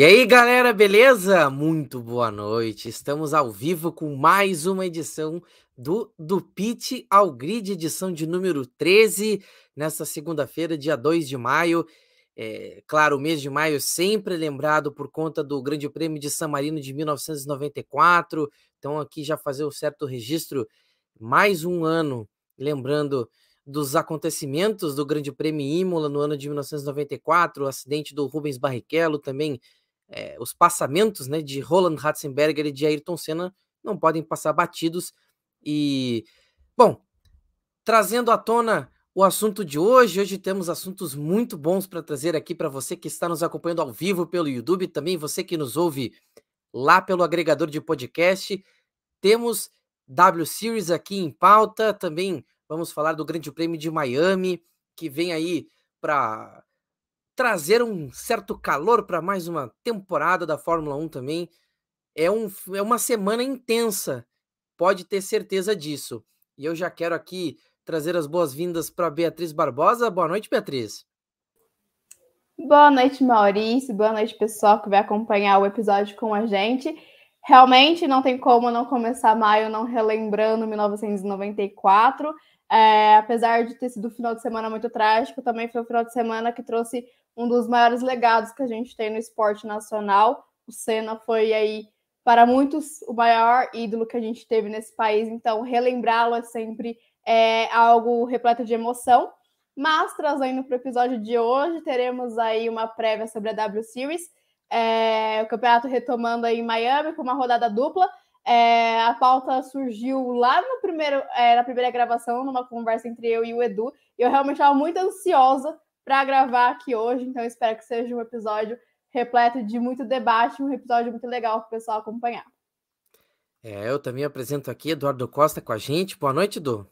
E aí, galera, beleza? Muito boa noite. Estamos ao vivo com mais uma edição do Do Pitch ao Grid, edição de número 13, nesta segunda-feira, dia 2 de maio. É, claro, o mês de maio sempre lembrado por conta do Grande Prêmio de San Marino de 1994. Então, aqui já fazer o certo registro, mais um ano, lembrando dos acontecimentos do Grande Prêmio Imola no ano de 1994, o acidente do Rubens Barrichello também é, os passamentos né, de Roland Ratzenberger e de Ayrton Senna não podem passar batidos. E, bom, trazendo à tona o assunto de hoje, hoje temos assuntos muito bons para trazer aqui para você que está nos acompanhando ao vivo pelo YouTube, também você que nos ouve lá pelo agregador de podcast. Temos W Series aqui em pauta, também vamos falar do Grande Prêmio de Miami, que vem aí para trazer um certo calor para mais uma temporada da Fórmula 1 também. É, um, é uma semana intensa, pode ter certeza disso. E eu já quero aqui trazer as boas-vindas para Beatriz Barbosa. Boa noite, Beatriz. Boa noite, Maurício. Boa noite, pessoal que vai acompanhar o episódio com a gente. Realmente não tem como não começar maio não relembrando 1994. É, apesar de ter sido um final de semana muito trágico, também foi um final de semana que trouxe um dos maiores legados que a gente tem no esporte nacional. O Senna foi aí, para muitos, o maior ídolo que a gente teve nesse país, então relembrá-lo é sempre é, algo repleto de emoção. Mas, trazendo para o episódio de hoje, teremos aí uma prévia sobre a W Series, é, o campeonato retomando aí em Miami com uma rodada dupla. É, a pauta surgiu lá no primeiro, é, na primeira gravação, numa conversa entre eu e o Edu, e eu realmente estava muito ansiosa para gravar aqui hoje, então espero que seja um episódio repleto de muito debate, um episódio muito legal para o pessoal acompanhar. É, eu também apresento aqui Eduardo Costa com a gente. Boa noite, Edu.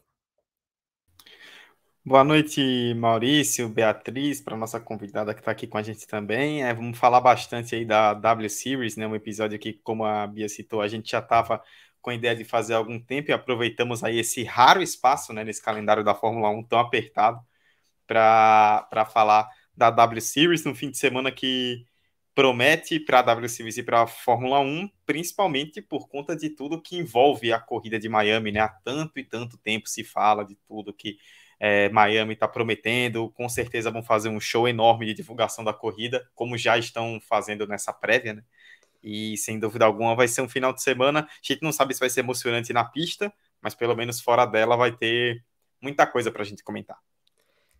Boa noite, Maurício, Beatriz, para nossa convidada que está aqui com a gente também. É, vamos falar bastante aí da W Series, né? Um episódio que, como a Bia citou, a gente já estava com a ideia de fazer há algum tempo e aproveitamos aí esse raro espaço, né, nesse calendário da Fórmula 1 tão apertado para falar da W Series no fim de semana que promete para a W Series e para a Fórmula 1, principalmente por conta de tudo que envolve a corrida de Miami, né? Há tanto e tanto tempo se fala de tudo que é, Miami está prometendo, com certeza vão fazer um show enorme de divulgação da corrida, como já estão fazendo nessa prévia, né? E sem dúvida alguma vai ser um final de semana. A gente não sabe se vai ser emocionante na pista, mas pelo menos fora dela vai ter muita coisa para a gente comentar.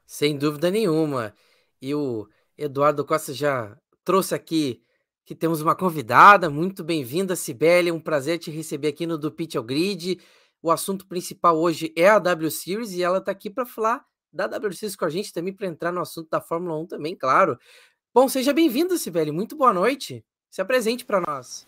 Sem dúvida nenhuma. E o Eduardo Costa já trouxe aqui que temos uma convidada, muito bem-vinda, Sibeli, um prazer te receber aqui no Do Pitch ao Grid. O assunto principal hoje é a W Series e ela está aqui para falar da W Series com a gente também, para entrar no assunto da Fórmula 1 também, claro. Bom, seja bem-vinda, Sibeli, muito boa noite. Se apresente para nós.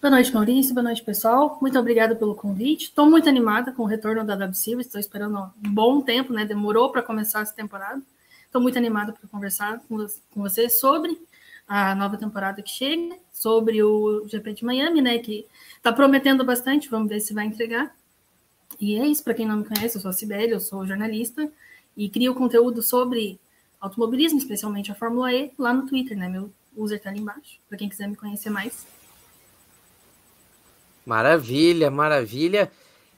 Boa noite, Maurício. Boa noite, pessoal. Muito obrigada pelo convite. Estou muito animada com o retorno da W Series. Estou esperando um bom tempo, né? Demorou para começar essa temporada. Estou muito animada para conversar com, com vocês sobre a nova temporada que chega, sobre o GP de Miami, né? Que está prometendo bastante. Vamos ver se vai entregar. E é isso. Para quem não me conhece, eu sou a Sibeli, eu sou jornalista e crio conteúdo sobre automobilismo, especialmente a Fórmula E, lá no Twitter, né? Meu user está ali embaixo, para quem quiser me conhecer mais. Maravilha, maravilha.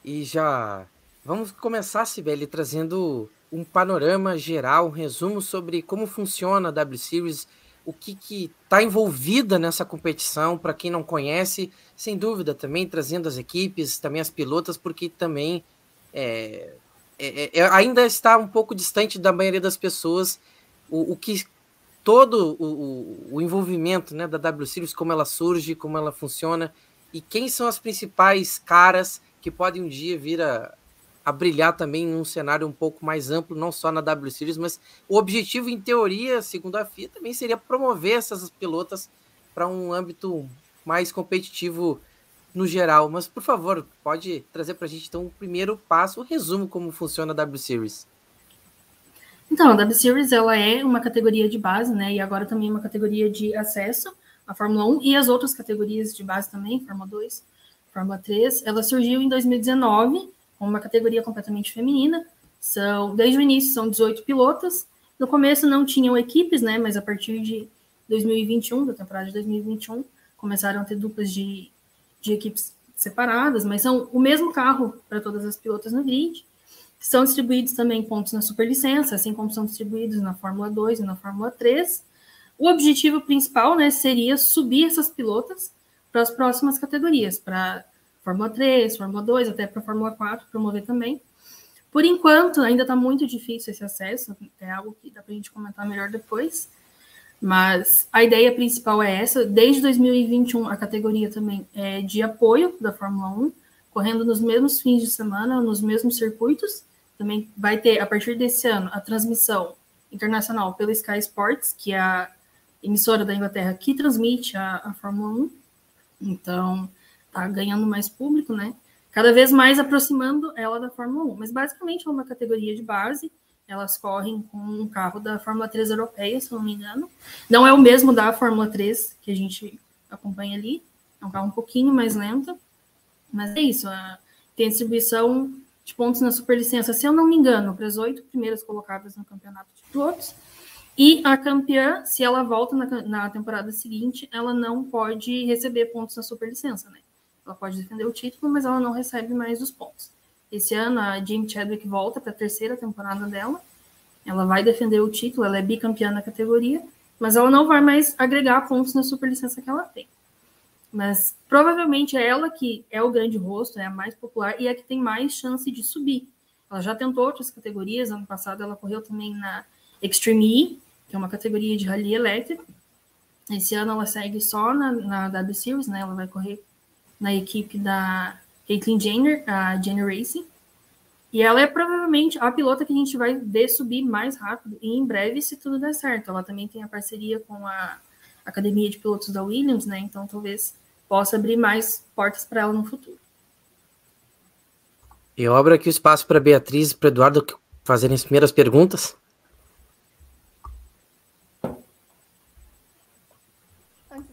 E já vamos começar, Sibeli, trazendo um panorama geral, um resumo sobre como funciona a W Series, o que está envolvida nessa competição, para quem não conhece, sem dúvida também trazendo as equipes, também as pilotas, porque também é, é, é, ainda está um pouco distante da maioria das pessoas o, o que todo o, o, envolvimento né, da W Series, como ela surge, como ela funciona, e quem são as principais caras que podem um dia vir a, a brilhar também num cenário um pouco mais amplo, não só na W Series, mas o objetivo, em teoria, segundo a FIA, também seria promover essas pilotas para um âmbito mais competitivo no geral. Mas, por favor, pode trazer para a gente, então, o primeiro passo, o resumo como funciona a W Series. Então, a W Series ela é uma categoria de base, né? E agora também é uma categoria de acesso a Fórmula 1 e as outras categorias de base também, Fórmula 2, Fórmula 3, ela surgiu em 2019 com uma categoria completamente feminina. São, desde o início, são 18 pilotas. No começo não tinham equipes, né? Mas a partir de 2021, da temporada de 2021, começaram a ter duplas de, de equipes separadas, mas são o mesmo carro para todas as pilotas no grid. São distribuídos também pontos na superlicença, assim como são distribuídos na Fórmula 2 e na Fórmula 3. O objetivo principal né, seria subir essas pilotas para as próximas categorias, para Fórmula 3, Fórmula 2, até para Fórmula 4, promover também. Por enquanto, ainda está muito difícil esse acesso, é algo que dá para a gente comentar melhor depois. Mas a ideia principal é essa. Desde 2021, a categoria também é de apoio da Fórmula 1, correndo nos mesmos fins de semana, nos mesmos circuitos. Também vai ter, a partir desse ano, a transmissão internacional pela Sky Sports, que é a emissora da Inglaterra que transmite a, a Fórmula 1. Então, tá ganhando mais público, né? Cada vez mais aproximando ela da Fórmula 1. Mas basicamente é uma categoria de base elas correm com um carro da Fórmula 3 europeia, se não me engano. Não é o mesmo da Fórmula 3 que a gente acompanha ali. É um carro um pouquinho mais lento. Mas é isso. Tem distribuição de pontos na superlicença, se eu não me engano, para as oito primeiras colocadas no campeonato de pilotos. E a campeã, se ela volta na, na temporada seguinte, ela não pode receber pontos na superlicença, né? Ela pode defender o título, mas ela não recebe mais os pontos. Esse ano a Jim Chadwick volta para a terceira temporada dela. Ela vai defender o título, ela é bicampeã na categoria, mas ela não vai mais agregar pontos na superlicença que ela tem. Mas provavelmente é ela que é o grande rosto, é a mais popular e é a que tem mais chance de subir. Ela já tentou outras categorias, ano passado ela correu também na Extreme E, que é uma categoria de rally elétrico. Esse ano ela segue só na, na W Series, né? Ela vai correr na equipe da Caitlyn Jenner, a Jenner Racing. E ela é provavelmente a pilota que a gente vai ver subir mais rápido e em breve, se tudo der certo. Ela também tem a parceria com a Academia de Pilotos da Williams, né? Então talvez possa abrir mais portas para ela no futuro. Eu abro aqui o espaço para Beatriz e para Eduardo fazerem as primeiras perguntas. Antes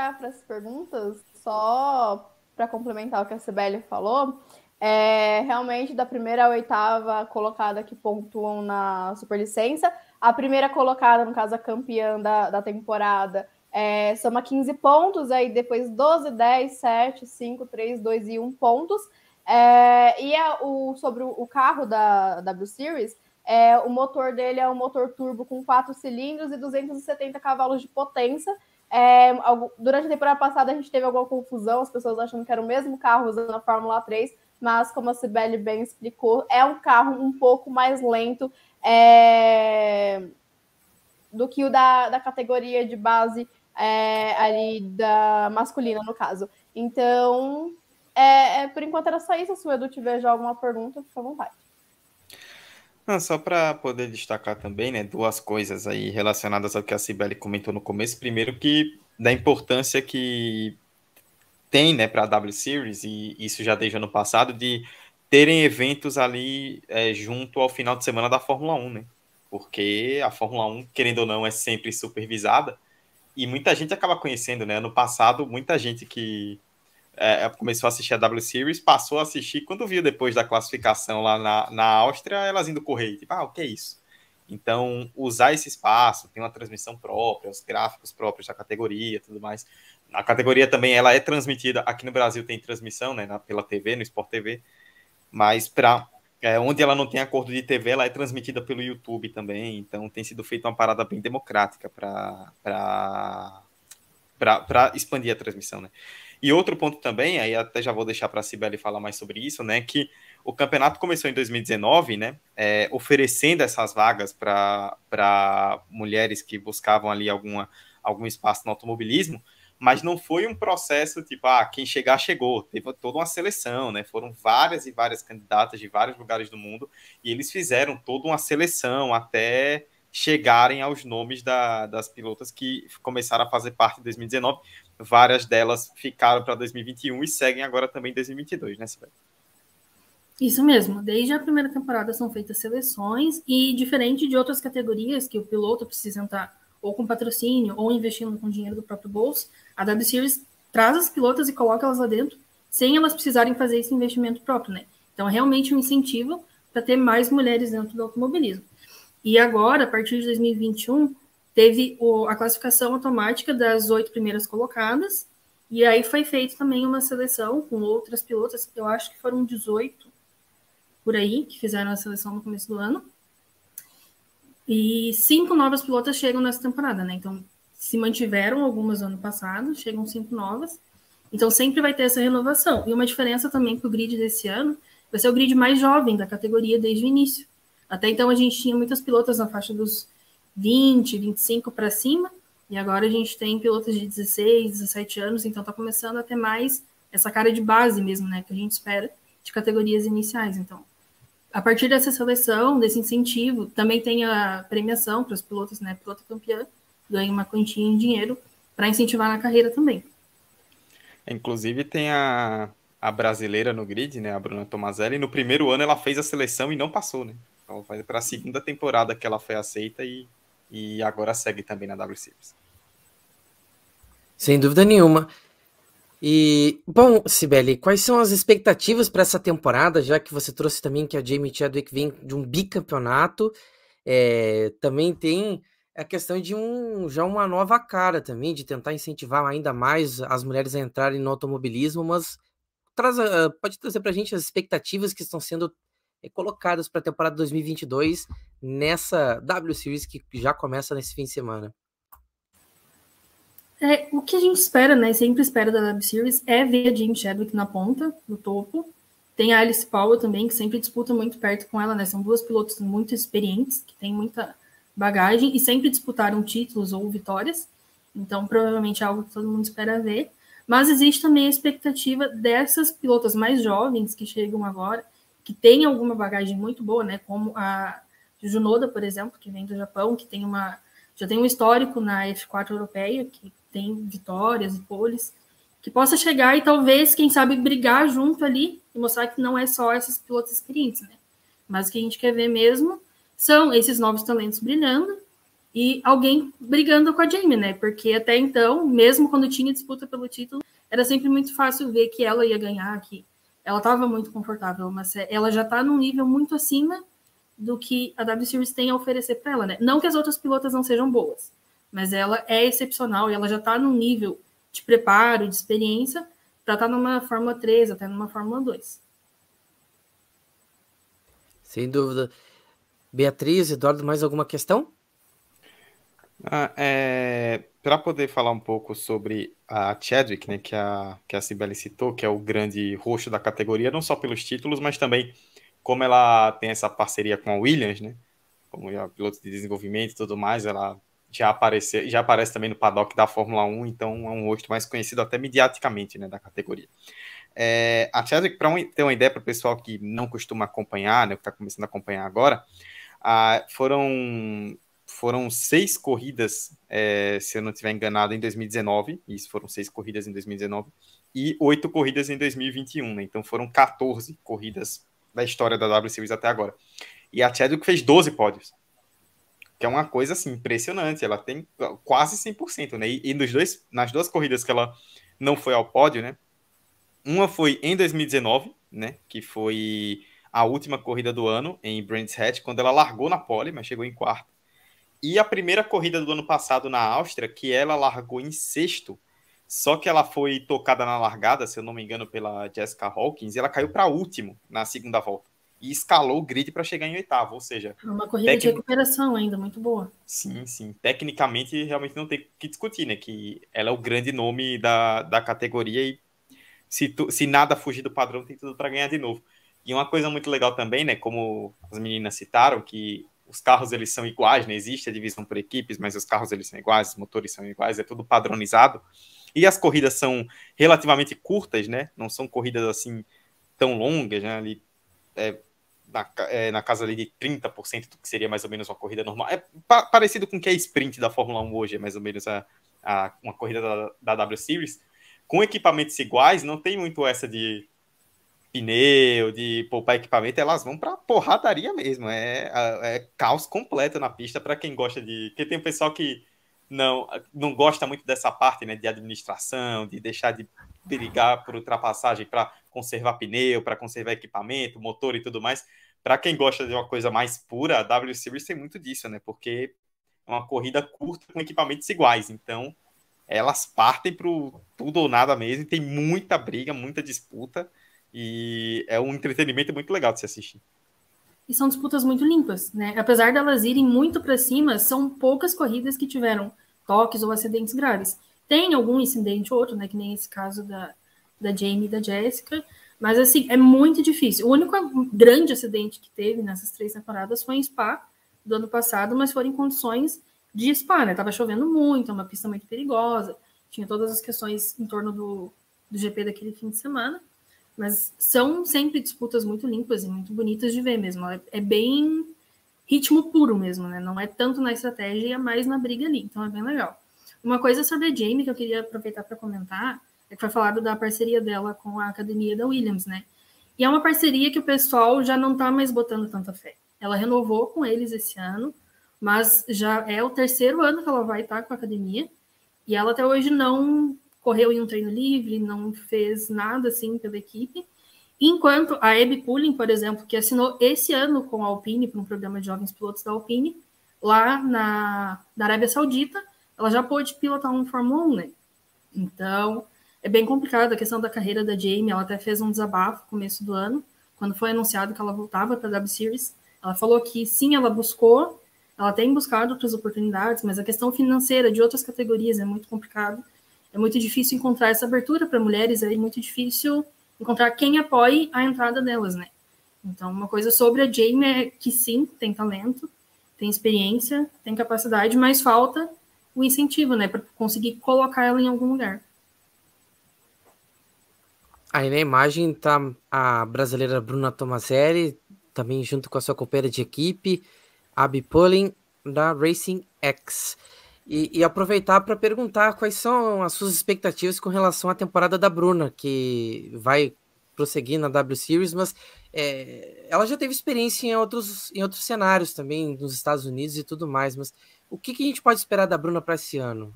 da para as perguntas, só para complementar o que a Sibeli falou, é, realmente da primeira à oitava colocada que pontuam na superlicença, a primeira colocada, no caso a campeã da, da temporada, é, soma 15 pontos, aí depois 12, 10, 7, 5, 3, 2 e 1 pontos. É, e a, o, sobre o, carro da W Series, é, o motor dele é um motor turbo com 4 cilindros e 270 cavalos de potência, é, durante a temporada passada a gente teve alguma confusão, as pessoas achando que era o mesmo carro usando a Fórmula 3, mas como a Sibeli bem explicou, é um carro um pouco mais lento é, do que o da, da categoria de base é, ali da masculina, no caso. Então, é, é por enquanto era só isso. Se o Edu tiver já alguma pergunta, fica à vontade. Não, só para poder destacar também, né, duas coisas aí relacionadas ao que a Cibele comentou no começo. Primeiro, que da importância que tem, né, para a W Series, e isso já desde ano passado, de terem eventos ali é, junto ao final de semana da Fórmula 1, né? Porque a Fórmula 1, querendo ou não, é sempre supervisada, e muita gente acaba conhecendo, né? Ano passado, muita gente que é, começou a assistir a W Series, passou a assistir, quando viu depois da classificação lá na, na Áustria, elas indo correr, tipo, ah, o que é isso? Então, usar esse espaço, tem uma transmissão própria, os gráficos próprios da categoria, tudo mais. A categoria também, ela é transmitida, aqui no Brasil tem transmissão, né, na, pela TV, no Sport TV, mas para é, onde ela não tem acordo de TV, ela é transmitida pelo YouTube também, então tem sido feita uma parada bem democrática para expandir a transmissão, né? E outro ponto também, aí até já vou deixar para a Sibeli falar mais sobre isso, né? Que o campeonato começou em 2019, né? É, oferecendo essas vagas para mulheres que buscavam ali alguma, algum espaço no automobilismo, mas não foi um processo tipo, ah, quem chegar, chegou. Teve toda uma seleção, né? Foram várias e várias candidatas de vários lugares do mundo e eles fizeram toda uma seleção até chegarem aos nomes da, das pilotas que começaram a fazer parte em 2019 várias delas ficaram para 2021 e seguem agora também em 2022, né, Sibeli? Isso mesmo, desde a primeira temporada são feitas seleções e diferente de outras categorias que o piloto precisa entrar ou com patrocínio ou investindo com dinheiro do próprio bolso, a W Series traz as pilotas e coloca elas lá dentro sem elas precisarem fazer esse investimento próprio, né? Então é realmente um incentivo para ter mais mulheres dentro do automobilismo. E agora, a partir de 2021, teve o, a classificação automática das oito primeiras colocadas, e aí foi feita também uma seleção com outras pilotas, eu acho que foram 18 por aí, que fizeram a seleção no começo do ano. E cinco novas pilotas chegam nessa temporada, né? Então, se mantiveram algumas no ano passado, chegam cinco novas. Então, sempre vai ter essa renovação. E uma diferença também que o grid desse ano vai ser o grid mais jovem da categoria desde o início. Até então, a gente tinha muitas pilotas na faixa dos 20, 25 para cima, e agora a gente tem pilotos de 16, 17 anos, então está começando a ter mais essa cara de base mesmo, né, que a gente espera de categorias iniciais. Então, a partir dessa seleção, desse incentivo, também tem a premiação para os pilotos, né, piloto campeã ganha uma quantia em dinheiro para incentivar na carreira também. Inclusive tem a, a brasileira no grid, né, a Bruna Tomazelli, no primeiro ano ela fez a seleção e não passou, né? Então vai para a segunda temporada que ela foi aceita e, e agora segue também na W Series. Sem dúvida nenhuma. E, bom, Sibeli, quais são as expectativas para essa temporada, já que você trouxe também que a Jamie Chadwick vem de um bicampeonato, é, também tem a questão de um já uma nova cara também, de tentar incentivar ainda mais as mulheres a entrarem no automobilismo, mas traz, pode trazer para a gente as expectativas que estão sendo colocadas para a temporada 2022 nessa W Series que já começa nesse fim de semana. É, o que a gente espera, né? Sempre espera da Web Series é ver a Jim Chadwick na ponta, no topo. Tem a Alice Powell também, que sempre disputa muito perto com ela, né? São duas pilotos muito experientes, que têm muita bagagem e sempre disputaram títulos ou vitórias. Então, provavelmente é algo que todo mundo espera ver. Mas existe também a expectativa dessas pilotas mais jovens que chegam agora, que têm alguma bagagem muito boa, né? Como a Junoda, por exemplo, que vem do Japão, que tem uma já tem um histórico na F4 europeia, que tem vitórias e poles, que possa chegar e talvez, quem sabe, brigar junto ali e mostrar que não é só esses pilotos experientes, né? Mas o que a gente quer ver mesmo são esses novos talentos brilhando e alguém brigando com a Jamie, né? Porque até então, mesmo quando tinha disputa pelo título, era sempre muito fácil ver que ela ia ganhar, que ela estava muito confortável, mas ela já está num nível muito acima do que a W Series tem a oferecer para ela, né? Não que as outras pilotas não sejam boas, mas ela é excepcional e ela já está num nível de preparo, de experiência, para estar tá numa Fórmula 3, até numa Fórmula 2. Sem dúvida. Beatriz, Eduardo, mais alguma questão? Ah, é, para poder falar um pouco sobre a Chadwick, né, que a, que a Cibele citou, que é o grande roxo da categoria, não só pelos títulos, mas também como ela tem essa parceria com a Williams, né, como a piloto de desenvolvimento e tudo mais, ela já aparece, já aparece também no paddock da Fórmula 1, então é um rosto mais conhecido até mediaticamente né, da categoria. É, a Chadwick, para um, ter uma ideia para o pessoal que não costuma acompanhar, né, que está começando a acompanhar agora, ah, foram, foram seis corridas, é, se eu não estiver enganado, em 2019, isso foram seis corridas em 2019, e oito corridas em 2021, né, então foram 14 corridas da história da W Series até agora. E a Chadwick fez 12 pódios que é uma coisa assim impressionante. Ela tem quase 100%, né? E, e nos dois, nas duas corridas que ela não foi ao pódio, né? Uma foi em 2019, né? Que foi a última corrida do ano em Brands Hatch, quando ela largou na pole, mas chegou em quarto. E a primeira corrida do ano passado na Áustria, que ela largou em sexto, só que ela foi tocada na largada, se eu não me engano, pela Jessica Hawkins, e ela caiu para último na segunda volta e escalou o grid para chegar em oitavo, ou seja... É uma corrida tec... de recuperação ainda, muito boa. Sim, sim. Tecnicamente, realmente não tem que discutir, né? Que ela é o grande nome da, da categoria e se, tu, se nada fugir do padrão, tem tudo para ganhar de novo. E uma coisa muito legal também, né? Como as meninas citaram, que os carros eles são iguais, né? Existe a divisão por equipes, mas os carros eles são iguais, os motores são iguais, é tudo padronizado. E as corridas são relativamente curtas, né? Não são corridas assim tão longas, né? Ali, é, na, é, na casa ali de 30% do que seria mais ou menos uma corrida normal. É pa parecido com o que é sprint da Fórmula 1 hoje, é mais ou menos a, a uma corrida da, da W Series. Com equipamentos iguais, não tem muito essa de pneu, de poupar equipamento, elas vão para porradaria mesmo. É, é caos completo na pista para quem gosta de. Porque tem um pessoal que não, não gosta muito dessa parte né, de administração, de deixar de brigar por ultrapassagem para conservar pneu, para conservar equipamento, motor e tudo mais. Para quem gosta de uma coisa mais pura, a W Series tem muito disso, né? Porque uma corrida curta com equipamentos iguais. Então, elas partem para tudo ou nada mesmo. Tem muita briga, muita disputa. E é um entretenimento muito legal de se assistir. E são disputas muito limpas, né? Apesar delas irem muito para cima, são poucas corridas que tiveram toques ou acidentes graves. Tem algum incidente ou outro, né? Que nem esse caso da, da Jamie e da Jessica. Mas, assim, é muito difícil. O único grande acidente que teve nessas três temporadas foi em Spa, do ano passado, mas foram em condições de Spa, né? Tava chovendo muito, é uma pista muito perigosa, tinha todas as questões em torno do, do GP daquele fim de semana. Mas são sempre disputas muito limpas e muito bonitas de ver mesmo. É, é bem ritmo puro mesmo, né? Não é tanto na estratégia, é mais na briga ali. Então é bem legal. Uma coisa sobre a Jamie que eu queria aproveitar para comentar é que foi falado da parceria dela com a academia da Williams, né? E é uma parceria que o pessoal já não está mais botando tanta fé. Ela renovou com eles esse ano, mas já é o terceiro ano que ela vai estar com a academia. E ela até hoje não correu em um treino livre, não fez nada assim pela equipe. Enquanto a Abby Pulling, por exemplo, que assinou esse ano com a Alpine para um programa de jovens pilotos da Alpine, lá na, na Arábia Saudita, ela já pôde pilotar um Fórmula 1, né? Então, é bem complicado a questão da carreira da Jamie. Ela até fez um desabafo no começo do ano, quando foi anunciado que ela voltava para a W Series. Ela falou que sim, ela buscou, ela tem buscado outras oportunidades, mas a questão financeira de outras categorias é muito complicado é muito difícil encontrar essa abertura para mulheres, é muito difícil encontrar quem apoie a entrada delas, né? Então, uma coisa sobre a Jamie é que sim, tem talento, tem experiência, tem capacidade, mas falta o incentivo, né, para conseguir colocar ela em algum lugar. Aí na imagem tá a brasileira Bruna Tomaselli, também junto com a sua companheira de equipe, Abby Pulling, da Racing X. E, e aproveitar para perguntar quais são as suas expectativas com relação à temporada da Bruna, que vai prosseguir na W Series, mas é, ela já teve experiência em outros, em outros cenários também, nos Estados Unidos e tudo mais. Mas o que, que a gente pode esperar da Bruna para esse ano?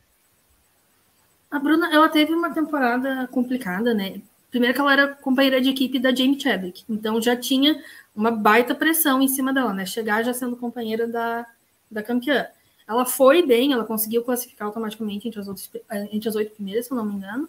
A Bruna, ela teve uma temporada complicada, né? Primeiro que ela era companheira de equipe da Jamie Chadwick, então já tinha uma baita pressão em cima dela, né? Chegar já sendo companheira da, da campeã. Ela foi bem, ela conseguiu classificar automaticamente entre as, outras, eh, entre as oito primeiras, se eu não me engano.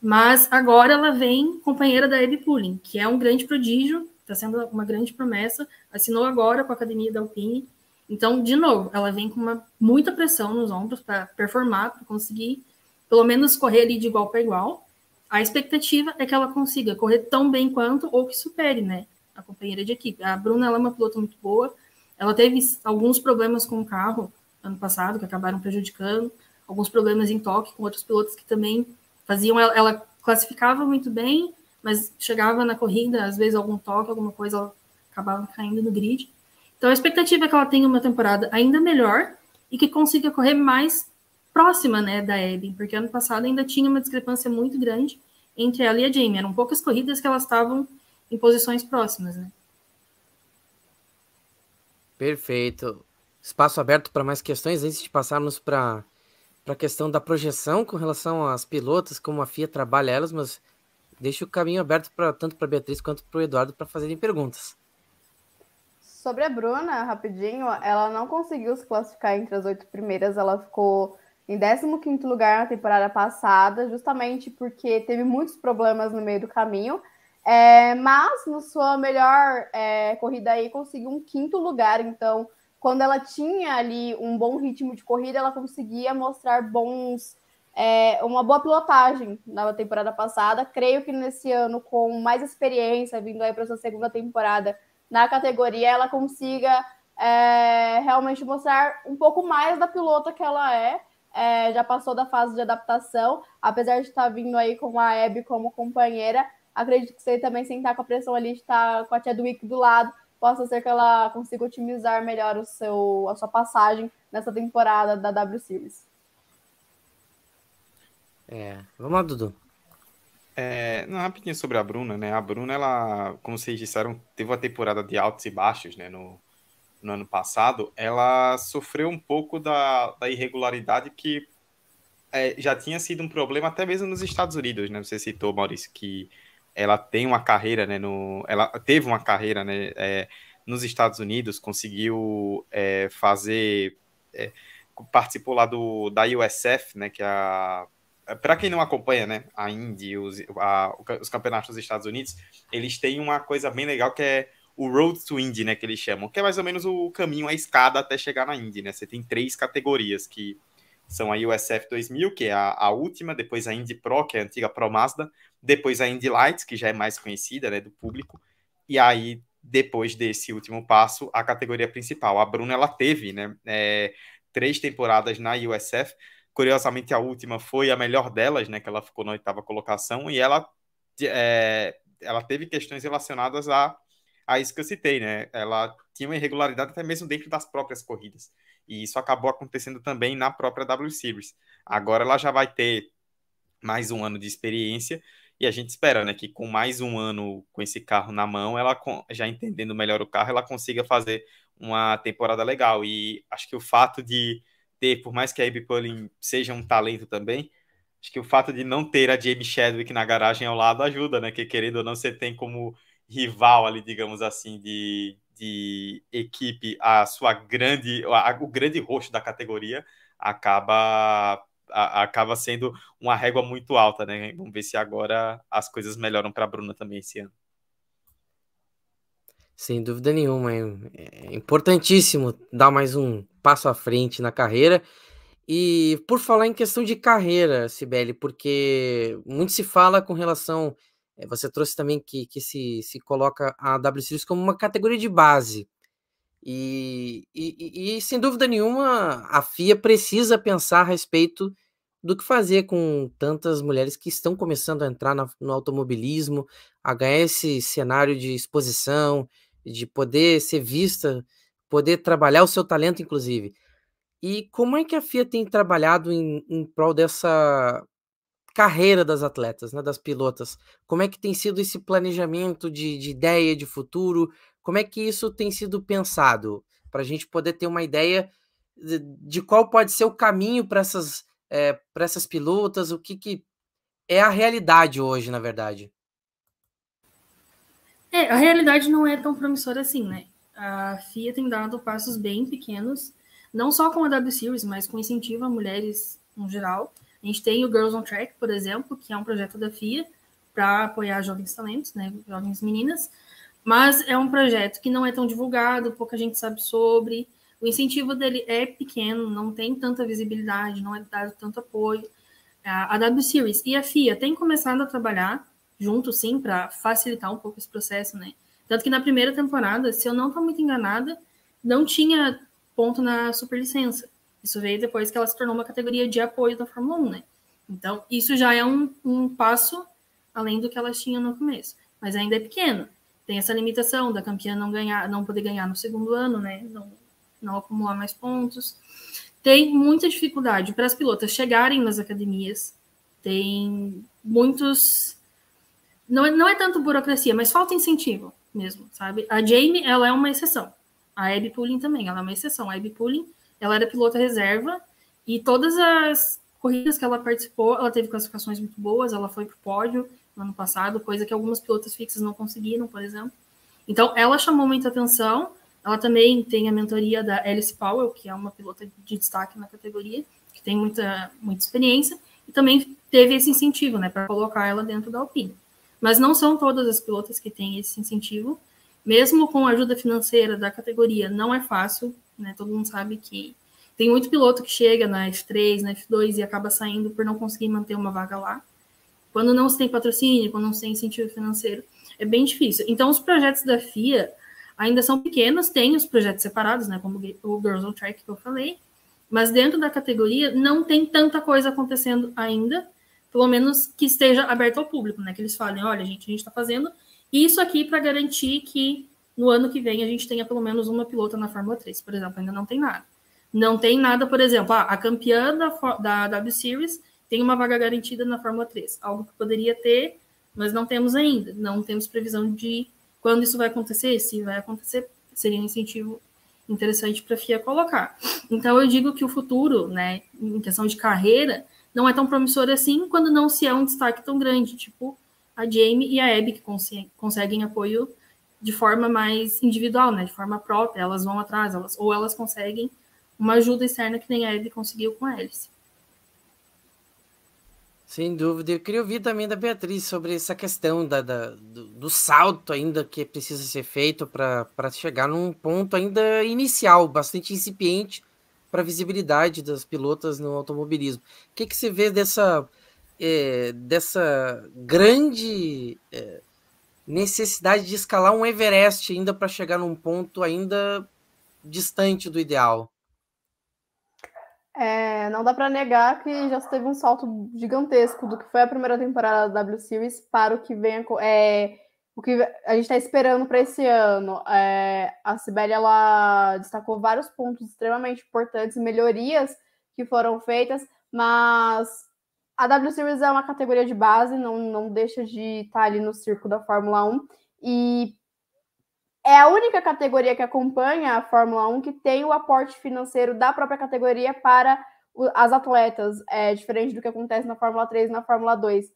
Mas agora ela vem companheira da Abby Pulling, que é um grande prodígio, está sendo uma grande promessa. Assinou agora com a academia da Alpine. Então, de novo, ela vem com uma, muita pressão nos ombros para performar, para conseguir pelo menos correr ali de igual para igual. A expectativa é que ela consiga correr tão bem quanto ou que supere, né, a companheira de equipe. A Bruna ela é uma pilota muito boa. Ela teve alguns problemas com o carro ano passado, que acabaram prejudicando, alguns problemas em toque com outros pilotos que também faziam. Ela, ela classificava muito bem, mas chegava na corrida, às vezes algum toque, alguma coisa, ela acabava caindo no grid. Então a expectativa é que ela tenha uma temporada ainda melhor e que consiga correr mais próxima né, da Abby, porque ano passado ainda tinha uma discrepância muito grande entre ela e a Jamie. Eram poucas corridas que elas estavam em posições próximas, né? Perfeito espaço aberto para mais questões antes de passarmos para a questão da projeção com relação às pilotas, como a FIA trabalha elas, mas deixo o caminho aberto para tanto para Beatriz quanto para o Eduardo para fazerem perguntas. Sobre a Bruna, rapidinho, ela não conseguiu se classificar entre as oito primeiras, ela ficou em 15 lugar na temporada passada, justamente porque teve muitos problemas no meio do caminho. É, mas na sua melhor é, corrida aí conseguiu um quinto lugar, então quando ela tinha ali um bom ritmo de corrida, ela conseguia mostrar bons é, uma boa pilotagem na temporada passada. Creio que nesse ano, com mais experiência, vindo aí para sua segunda temporada na categoria, ela consiga é, realmente mostrar um pouco mais da pilota que ela é. é. Já passou da fase de adaptação, apesar de estar vindo aí com a Abby como companheira. Acredito que você também sentar com a pressão ali, estar com a Tia Wick do lado, possa ser que ela consiga otimizar melhor o seu, a sua passagem nessa temporada da W Series. É, vamos lá, Dudu. É, não, rapidinho sobre a Bruna, né? A Bruna, ela, como vocês disseram, teve uma temporada de altos e baixos, né? No, no ano passado, ela sofreu um pouco da, da irregularidade que é, já tinha sido um problema até mesmo nos Estados Unidos, né? Você citou, Maurício, que ela tem uma carreira, né, no, ela teve uma carreira, né, é, nos Estados Unidos, conseguiu é, fazer, é, participou lá do, da USF, né, que é a para quem não acompanha, né, a Indy, os, a, os campeonatos dos Estados Unidos, eles têm uma coisa bem legal que é o Road to Indy, né, que eles chamam, que é mais ou menos o caminho, a escada até chegar na Indy, né? Você tem três categorias que são a USF 2000, que é a, a última, depois a Indy Pro, que é a antiga Pro Mazda, depois a Indy Lights, que já é mais conhecida, né, do público, e aí depois desse último passo, a categoria principal. A Bruna ela teve, né, é, três temporadas na USF. Curiosamente, a última foi a melhor delas, né, que ela ficou na oitava colocação e ela é, ela teve questões relacionadas a a isso que eu citei, né? Ela tinha uma irregularidade até mesmo dentro das próprias corridas. E isso acabou acontecendo também na própria W Series. Agora ela já vai ter mais um ano de experiência e a gente espera, né, que com mais um ano com esse carro na mão, ela já entendendo melhor o carro, ela consiga fazer uma temporada legal. E acho que o fato de ter, por mais que a Abe Pulling seja um talento também, acho que o fato de não ter a Jamie Chadwick na garagem ao lado ajuda, né? Que querendo ou não, você tem como rival ali, digamos assim, de, de equipe, a sua grande, a, o grande rosto da categoria acaba a, acaba sendo uma régua muito alta, né? Vamos ver se agora as coisas melhoram para a Bruna também esse ano. Sem dúvida nenhuma, é importantíssimo dar mais um passo à frente na carreira. E por falar em questão de carreira, Sibeli, porque muito se fala com relação. Eh, você trouxe também que, que se, se coloca a W Series como uma categoria de base. E, e, e, sem dúvida nenhuma, a FIA precisa pensar a respeito do que fazer com tantas mulheres que estão começando a entrar na, no automobilismo, a ganhar esse cenário de exposição, de poder ser vista, poder trabalhar o seu talento, inclusive. E como é que a FIA tem trabalhado em, em prol dessa carreira das atletas, né, das pilotas? Como é que tem sido esse planejamento de, de ideia de futuro? Como é que isso tem sido pensado para a gente poder ter uma ideia de, de qual pode ser o caminho para essas, é, para essas pilotas? O que, que é a realidade hoje, na verdade? É, a realidade não é tão promissora assim, né? A FIA tem dado passos bem pequenos, não só com a W Series, mas com incentivo a mulheres no geral. A gente tem o Girls on Track, por exemplo, que é um projeto da FIA para apoiar jovens talentos, né, jovens meninas, mas é um projeto que não é tão divulgado, pouca gente sabe sobre. O incentivo dele é pequeno, não tem tanta visibilidade, não é dado tanto apoio. A W Series e a FIA têm começado a trabalhar junto, sim, para facilitar um pouco esse processo, né? Tanto que na primeira temporada, se eu não estou muito enganada, não tinha ponto na superlicença. Isso veio depois que ela se tornou uma categoria de apoio da Fórmula 1, né? Então, isso já é um, um passo além do que elas tinham no começo. Mas ainda é pequeno tem essa limitação da campeã não ganhar, não poder ganhar no segundo ano, né? Não, não acumular mais pontos. Tem muita dificuldade para as pilotas chegarem nas academias. Tem muitos. Não é, não é tanto burocracia, mas falta incentivo mesmo, sabe? A Jamie, ela é uma exceção. A Abby Pulling também, ela é uma exceção. A Abby Pulling, ela era pilota reserva e todas as corridas que ela participou, ela teve classificações muito boas, ela foi para o pódio, no ano passado, coisa que algumas pilotas fixas não conseguiram, por exemplo. Então, ela chamou muita atenção. Ela também tem a mentoria da Alice Powell, que é uma pilota de destaque na categoria, que tem muita, muita experiência, e também teve esse incentivo, né, para colocar ela dentro da Alpine. Mas não são todas as pilotas que têm esse incentivo. Mesmo com a ajuda financeira da categoria, não é fácil, né? Todo mundo sabe que tem muito piloto que chega na F3, na F2 e acaba saindo por não conseguir manter uma vaga lá. Quando não se tem patrocínio, quando não se tem incentivo financeiro, é bem difícil. Então, os projetos da FIA ainda são pequenos, tem os projetos separados, né, como o Girls on Track que eu falei, mas dentro da categoria não tem tanta coisa acontecendo ainda, pelo menos que esteja aberto ao público, né, que eles falem, olha, gente, a gente está fazendo isso aqui para garantir que no ano que vem a gente tenha pelo menos uma pilota na Fórmula 3, por exemplo, ainda não tem nada. Não tem nada, por exemplo, ah, a campeã da, da W Series tem uma vaga garantida na Fórmula 3, algo que poderia ter, mas não temos ainda. Não temos previsão de quando isso vai acontecer, se vai acontecer, seria um incentivo interessante para a FIA colocar. Então eu digo que o futuro, né, em questão de carreira, não é tão promissor assim quando não se é um destaque tão grande, tipo a Jamie e a Abby, que conseguem apoio de forma mais individual, né, de forma própria, elas vão atrás, elas, ou elas conseguem uma ajuda externa que nem a ele conseguiu com a hélice. Sem dúvida. Eu queria ouvir também da Beatriz sobre essa questão da, da do, do, salto ainda que precisa ser feito para chegar num ponto ainda inicial, bastante incipiente para a visibilidade das pilotas no automobilismo. O que, que você vê dessa, é, dessa grande é, necessidade de escalar um Everest ainda para chegar num ponto ainda distante do ideal? É, não dá para negar que já teve um salto gigantesco do que foi a primeira temporada da W Series para o que vem é, o que a gente está esperando para esse ano. É, a Sibeli ela destacou vários pontos extremamente importantes, melhorias que foram feitas, mas a W Series é uma categoria de base, não, não deixa de estar tá ali no circo da Fórmula 1 e é a única categoria que acompanha a Fórmula 1 que tem o aporte financeiro da própria categoria para as atletas, é diferente do que acontece na Fórmula 3 e na Fórmula 2.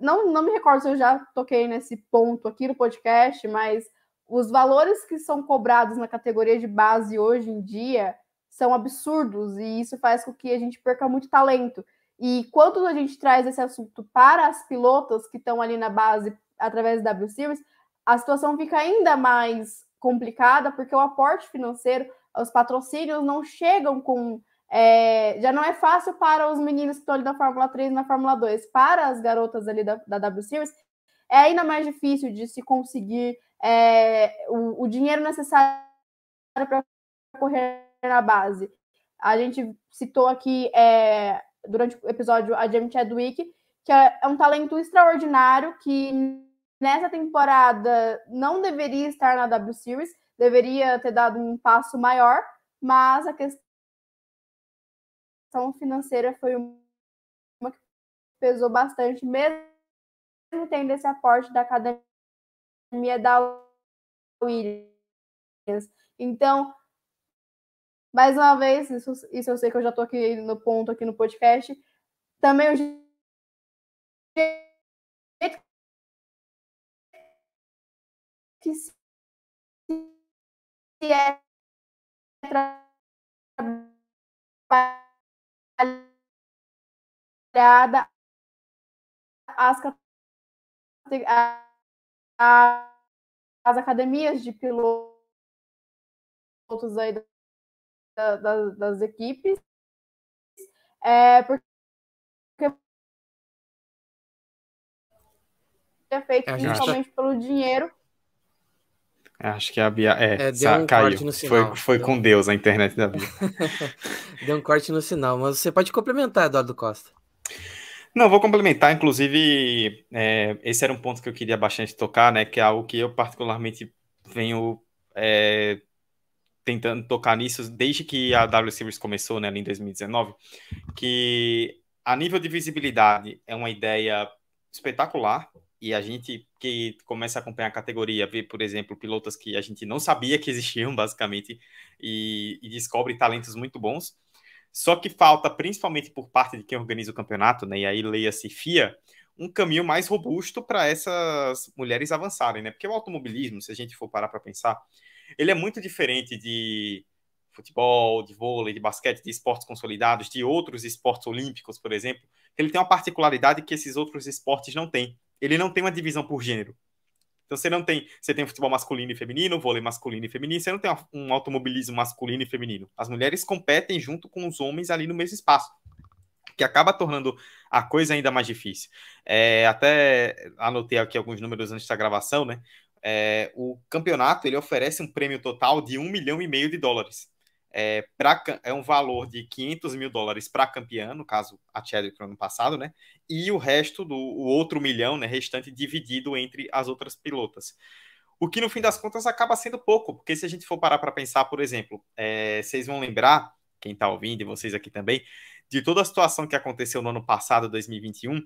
Não, não me recordo se eu já toquei nesse ponto aqui no podcast, mas os valores que são cobrados na categoria de base hoje em dia são absurdos e isso faz com que a gente perca muito talento. E quando a gente traz esse assunto para as pilotas que estão ali na base através da W Series, a situação fica ainda mais complicada, porque o aporte financeiro, os patrocínios não chegam com. É, já não é fácil para os meninos que estão ali na Fórmula 3 e na Fórmula 2. Para as garotas ali da, da W Series, é ainda mais difícil de se conseguir é, o, o dinheiro necessário para correr na base. A gente citou aqui é, durante o episódio a Jamie Chadwick, que é, é um talento extraordinário que nessa temporada não deveria estar na W Series, deveria ter dado um passo maior, mas a questão financeira foi uma que pesou bastante, mesmo tendo esse aporte da academia da Williams. Então, mais uma vez, isso, isso eu sei que eu já estou aqui no ponto aqui no podcast, também o jeito que se é trabalhada as, as academias de pilotos aí da, da, das equipes, é, porque é feito é, principalmente tá... pelo dinheiro Acho que a Bia. É, é deu um caiu. corte no sinal. Foi, foi deu... com Deus a internet da Bia. deu um corte no sinal, mas você pode complementar, Eduardo Costa. Não, vou complementar, inclusive, é, esse era um ponto que eu queria bastante tocar, né? Que é algo que eu particularmente venho é, tentando tocar nisso desde que a W Series começou, né, em 2019, que a nível de visibilidade é uma ideia espetacular, e a gente que começa a acompanhar a categoria, vê, por exemplo, pilotos que a gente não sabia que existiam, basicamente, e, e descobre talentos muito bons. Só que falta, principalmente por parte de quem organiza o campeonato, né, e aí leia-se FIA, um caminho mais robusto para essas mulheres avançarem, né? Porque o automobilismo, se a gente for parar para pensar, ele é muito diferente de futebol, de vôlei, de basquete, de esportes consolidados, de outros esportes olímpicos, por exemplo. Ele tem uma particularidade que esses outros esportes não têm ele não tem uma divisão por gênero. Então você não tem, você tem futebol masculino e feminino, vôlei masculino e feminino, você não tem um automobilismo masculino e feminino. As mulheres competem junto com os homens ali no mesmo espaço, que acaba tornando a coisa ainda mais difícil. É, até anotei aqui alguns números antes da gravação, né? É, o campeonato ele oferece um prêmio total de um milhão e meio de dólares é, pra, é um valor de 500 mil dólares para campeã, no caso a Chadwick no ano passado, né? E o resto do o outro milhão, né, restante dividido entre as outras pilotas. O que no fim das contas acaba sendo pouco, porque se a gente for parar para pensar, por exemplo, é, vocês vão lembrar, quem está ouvindo e vocês aqui também, de toda a situação que aconteceu no ano passado, 2021,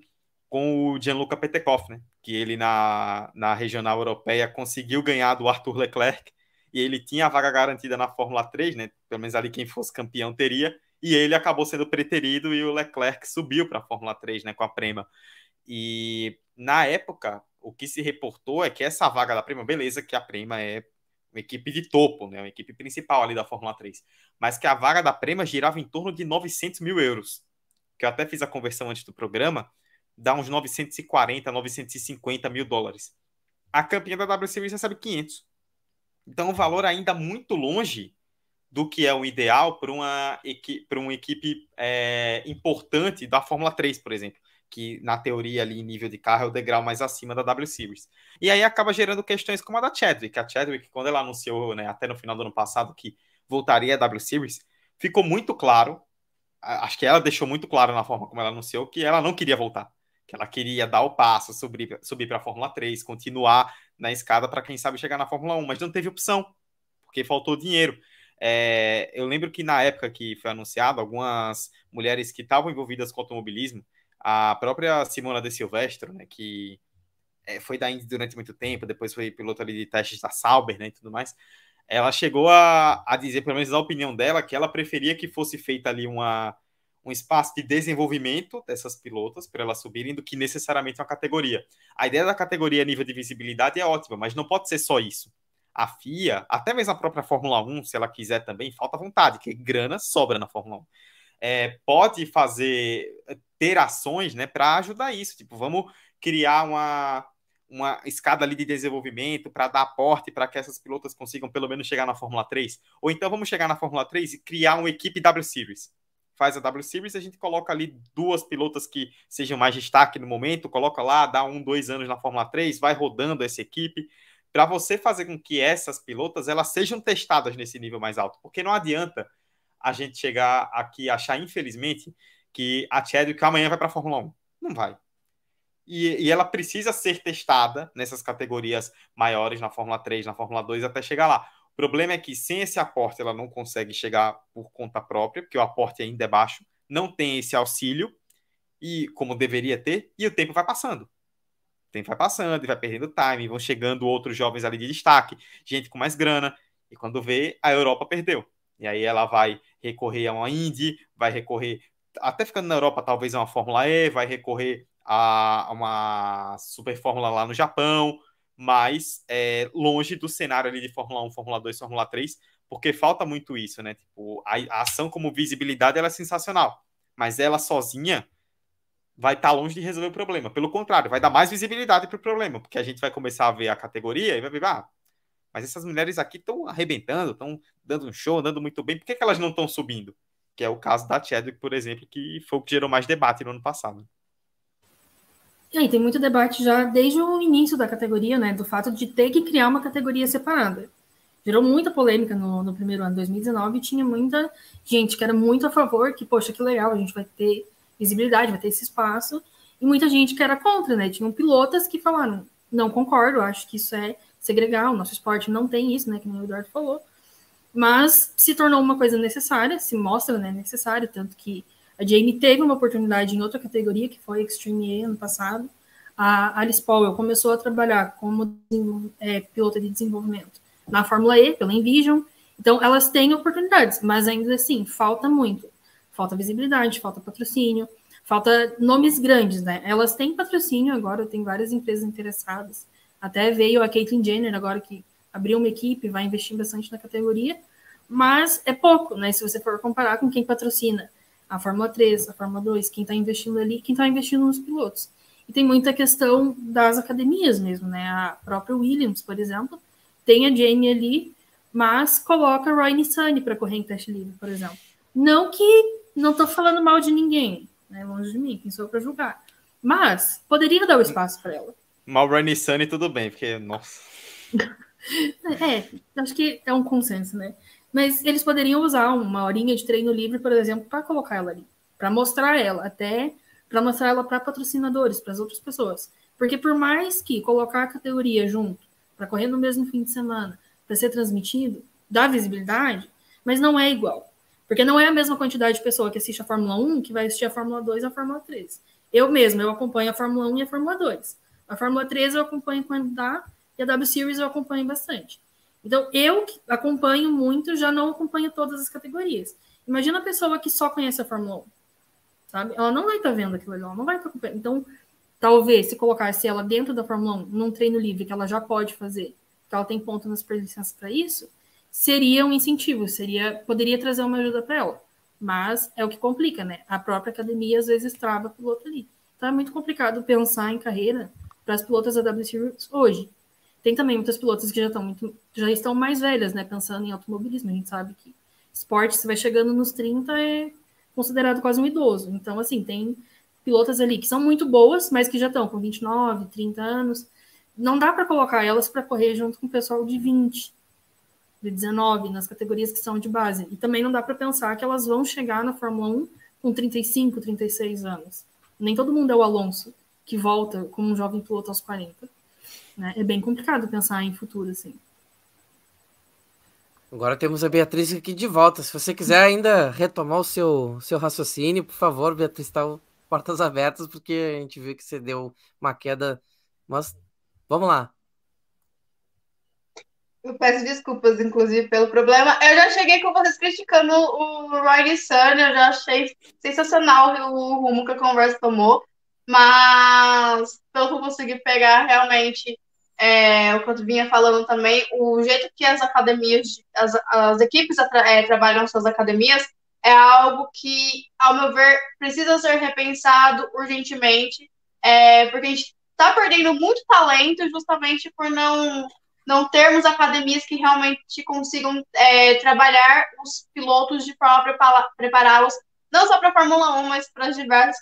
com o Gianluca Petekoff, né? Que ele na, na regional europeia conseguiu ganhar do Arthur Leclerc e ele tinha a vaga garantida na Fórmula 3, né? Pelo menos ali quem fosse campeão teria, e ele acabou sendo preterido e o Leclerc subiu para a Fórmula 3, né, com a Prema. E na época, o que se reportou é que essa vaga da Prema, beleza, que a Prema é uma equipe de topo, né, uma equipe principal ali da Fórmula 3. mas que a vaga da Prema girava em torno de 900 mil euros. Que eu até fiz a conversão antes do programa, dá uns 940, 950 mil dólares. A campeã da W Series recebe 500. Então, o valor ainda muito longe do que é o ideal para uma, equi uma equipe é, importante da Fórmula 3, por exemplo, que na teoria ali em nível de carro é o degrau mais acima da W Series. E aí acaba gerando questões como a da Chadwick. A Chadwick, quando ela anunciou, né, até no final do ano passado, que voltaria à W Series, ficou muito claro, acho que ela deixou muito claro na forma como ela anunciou, que ela não queria voltar. Que ela queria dar o passo, subir, subir para a Fórmula 3, continuar na escada para quem sabe chegar na Fórmula 1, mas não teve opção, porque faltou dinheiro. É, eu lembro que na época que foi anunciado, algumas mulheres que estavam envolvidas com automobilismo, a própria Simona de Silvestro, né, que é, foi da Indy durante muito tempo, depois foi piloto ali de testes da Sauber né, e tudo mais, ela chegou a, a dizer, pelo menos na opinião dela, que ela preferia que fosse feita ali uma, um espaço de desenvolvimento dessas pilotas para elas subirem do que necessariamente uma categoria. A ideia da categoria a nível de visibilidade é ótima, mas não pode ser só isso a FIA, até mesmo a própria Fórmula 1, se ela quiser também, falta vontade, que grana sobra na Fórmula 1. É, pode fazer, ter ações né, para ajudar isso. Tipo, vamos criar uma, uma escada ali de desenvolvimento para dar aporte para que essas pilotas consigam pelo menos chegar na Fórmula 3. Ou então vamos chegar na Fórmula 3 e criar uma equipe W Series. Faz a W Series, a gente coloca ali duas pilotas que sejam mais destaque no momento, coloca lá, dá um, dois anos na Fórmula 3, vai rodando essa equipe para você fazer com que essas pilotas elas sejam testadas nesse nível mais alto, porque não adianta a gente chegar aqui e achar, infelizmente, que a Chadwick amanhã vai para a Fórmula 1. Não vai. E, e, ela precisa ser testada nessas categorias maiores, na Fórmula 3, na Fórmula 2, até chegar lá. O problema é que sem esse aporte ela não consegue chegar por conta própria, porque o aporte ainda é baixo, não tem esse auxílio, e como deveria ter, e o tempo vai passando. O tempo vai passando e vai perdendo time, vão chegando outros jovens ali de destaque, gente com mais grana, e quando vê, a Europa perdeu. E aí ela vai recorrer a uma Indy, vai recorrer, até ficando na Europa, talvez a uma Fórmula E, vai recorrer a uma Super Fórmula lá no Japão, mas é, longe do cenário ali de Fórmula 1, Fórmula 2, Fórmula 3, porque falta muito isso, né? Tipo, a, a ação como visibilidade ela é sensacional, mas ela sozinha vai estar tá longe de resolver o problema. Pelo contrário, vai dar mais visibilidade para o problema, porque a gente vai começar a ver a categoria e vai ver, ah, mas essas mulheres aqui estão arrebentando, estão dando um show, andando muito bem, por que, que elas não estão subindo? Que é o caso da Chadwick, por exemplo, que foi o que gerou mais debate no ano passado. E aí, tem muito debate já desde o início da categoria, né? Do fato de ter que criar uma categoria separada. Gerou muita polêmica no, no primeiro ano, 2019, e tinha muita gente que era muito a favor, que, poxa, que legal, a gente vai ter visibilidade, vai ter esse espaço. E muita gente que era contra, né? Tinham pilotas que falaram, não concordo, acho que isso é segregar, o nosso esporte não tem isso, né? Que o Eduardo falou. Mas se tornou uma coisa necessária, se mostra né, necessário, tanto que a Jamie teve uma oportunidade em outra categoria, que foi Extreme E ano passado. A Alice Powell começou a trabalhar como é, pilota de desenvolvimento na Fórmula E, pela Envision. Então, elas têm oportunidades, mas ainda assim, falta muito falta visibilidade, falta patrocínio, falta nomes grandes, né? Elas têm patrocínio agora, tem várias empresas interessadas. Até veio a Caitlyn Jenner agora que abriu uma equipe, vai investir bastante na categoria, mas é pouco, né? Se você for comparar com quem patrocina a Fórmula 3, a Fórmula 2, quem está investindo ali, quem está investindo nos pilotos. E tem muita questão das academias mesmo, né? A própria Williams, por exemplo, tem a Jane ali, mas coloca a Roy Nissani para correr em teste livre, por exemplo. Não que não estou falando mal de ninguém, né? Longe de mim, quem sou para julgar. Mas poderia dar o espaço para ela. Mal Rani Sunny, tudo bem, porque, nossa. é, acho que é um consenso, né? Mas eles poderiam usar uma horinha de treino livre, por exemplo, para colocar ela ali, para mostrar ela, até para mostrar ela para patrocinadores, para as outras pessoas. Porque por mais que colocar a categoria junto, para correr no mesmo fim de semana, para ser transmitido, dá visibilidade, mas não é igual. Porque não é a mesma quantidade de pessoa que assiste a Fórmula 1 que vai assistir a Fórmula 2 e a Fórmula 3. Eu mesmo, eu acompanho a Fórmula 1 e a Fórmula 2. A Fórmula 3 eu acompanho quando dá, e a W Series eu acompanho bastante. Então, eu acompanho muito, já não acompanho todas as categorias. Imagina a pessoa que só conhece a Fórmula 1, sabe? Ela não vai estar tá vendo aquilo ali, ela não vai estar tá acompanhando. Então, talvez, se colocasse ela dentro da Fórmula 1, num treino livre que ela já pode fazer, que ela tem ponto nas superlicenças para isso, seria um incentivo, seria poderia trazer uma ajuda para ela. Mas é o que complica, né? A própria academia às vezes trava o piloto ali. Então é muito complicado pensar em carreira para as pilotas da W Series hoje. Tem também muitas pilotas que já estão muito, já estão mais velhas, né? Pensando em automobilismo. A gente sabe que esporte, se vai chegando nos 30, é considerado quase um idoso. Então, assim, tem pilotas ali que são muito boas, mas que já estão com 29, 30 anos. Não dá para colocar elas para correr junto com o pessoal de 20, de 19, nas categorias que são de base. E também não dá para pensar que elas vão chegar na Fórmula 1 com 35, 36 anos. Nem todo mundo é o Alonso, que volta como um jovem piloto aos 40. Né? É bem complicado pensar em futuro, assim. Agora temos a Beatriz aqui de volta. Se você quiser ainda retomar o seu, seu raciocínio, por favor, Beatriz, está portas abertas, porque a gente viu que você deu uma queda. Mas vamos lá. Eu peço desculpas, inclusive, pelo problema. Eu já cheguei com vocês criticando o Ryan Sun, eu já achei sensacional o rumo que a conversa tomou, mas pelo que eu consegui pegar, realmente, é, o que eu vinha falando também, o jeito que as academias, as, as equipes é, trabalham suas academias é algo que, ao meu ver, precisa ser repensado urgentemente, é, porque a gente está perdendo muito talento justamente por não não termos academias que realmente consigam é, trabalhar os pilotos de forma prepará-los não só para a Fórmula 1, mas para as diversas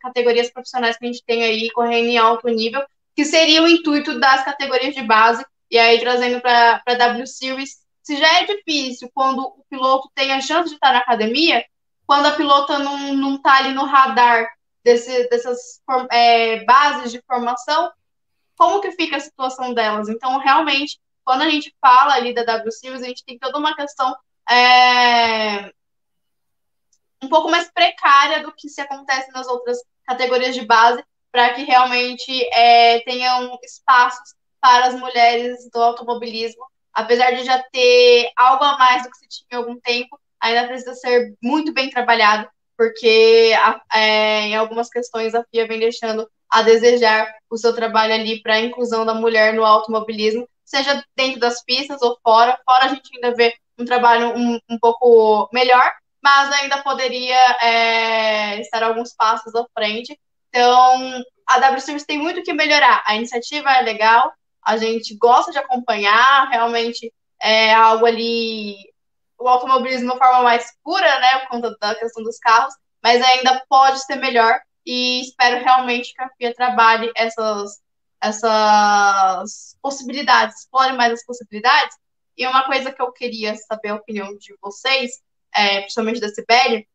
categorias profissionais que a gente tem aí correndo em alto nível, que seria o intuito das categorias de base, e aí trazendo para a W Series, se já é difícil quando o piloto tem a chance de estar na academia, quando a pilota não está ali no radar desse, dessas é, bases de formação, como que fica a situação delas. Então, realmente, quando a gente fala ali da W Series, a gente tem toda uma questão é, um pouco mais precária do que se acontece nas outras categorias de base, para que realmente é, tenham espaços para as mulheres do automobilismo. Apesar de já ter algo a mais do que se tinha em algum tempo, ainda precisa ser muito bem trabalhado, porque é, em algumas questões a FIA vem deixando a desejar o seu trabalho ali para a inclusão da mulher no automobilismo, seja dentro das pistas ou fora. Fora a gente ainda vê um trabalho um, um pouco melhor, mas ainda poderia é, estar alguns passos à frente. Então, a W Series tem muito que melhorar. A iniciativa é legal, a gente gosta de acompanhar, realmente é algo ali, o automobilismo de uma forma mais pura, né, por conta da questão dos carros, mas ainda pode ser melhor e espero realmente que a FIA trabalhe essas, essas possibilidades, explore mais as possibilidades. E uma coisa que eu queria saber a opinião de vocês, é, principalmente da Sibeli,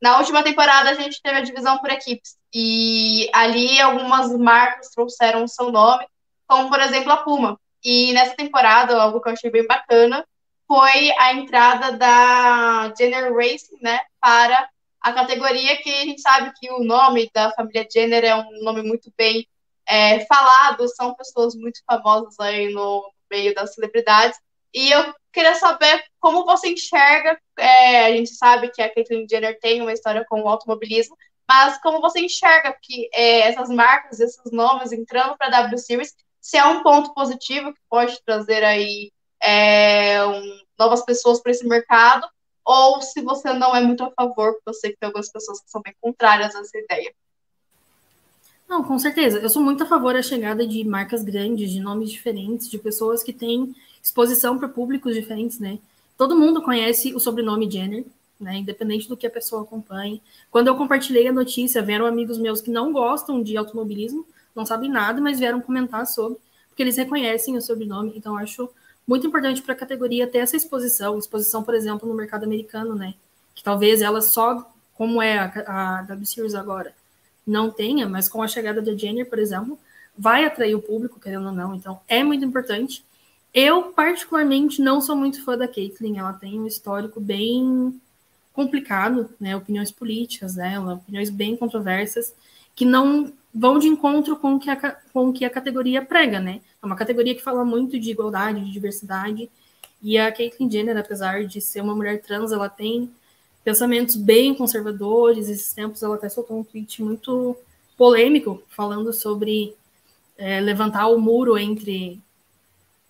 na última temporada a gente teve a divisão por equipes, e ali algumas marcas trouxeram o seu nome, como por exemplo a Puma. E nessa temporada, algo que eu achei bem bacana, foi a entrada da Jenner Racing, né, para a categoria que a gente sabe que o nome da família Jenner é um nome muito bem é, falado, são pessoas muito famosas aí no meio das celebridades. E eu queria saber como você enxerga, é, a gente sabe que a Caitlyn Jenner tem uma história com o automobilismo, mas como você enxerga que é, essas marcas, esses nomes entrando para a W Series, se é um ponto positivo que pode trazer aí é, um, novas pessoas para esse mercado, ou se você não é muito a favor, porque eu sei que tem algumas pessoas que são bem contrárias a essa ideia. Não, com certeza. Eu sou muito a favor da chegada de marcas grandes, de nomes diferentes, de pessoas que têm exposição para públicos diferentes, né? Todo mundo conhece o sobrenome Jenner, né? Independente do que a pessoa acompanhe. Quando eu compartilhei a notícia, vieram amigos meus que não gostam de automobilismo, não sabem nada, mas vieram comentar sobre, porque eles reconhecem o sobrenome. Então, acho muito importante para a categoria ter essa exposição, exposição, por exemplo, no mercado americano, né? Que talvez ela só, como é a, a W Series agora, não tenha, mas com a chegada da Jenner, por exemplo, vai atrair o público, querendo ou não. Então, é muito importante. Eu, particularmente, não sou muito fã da Caitlyn. Ela tem um histórico bem complicado, né? Opiniões políticas dela, opiniões bem controversas, que não vão de encontro com o que a, com o que a categoria prega, né? É uma categoria que fala muito de igualdade, de diversidade. E a Caitlyn Jenner, apesar de ser uma mulher trans, ela tem pensamentos bem conservadores. Esses tempos ela até soltou um tweet muito polêmico, falando sobre é, levantar o muro entre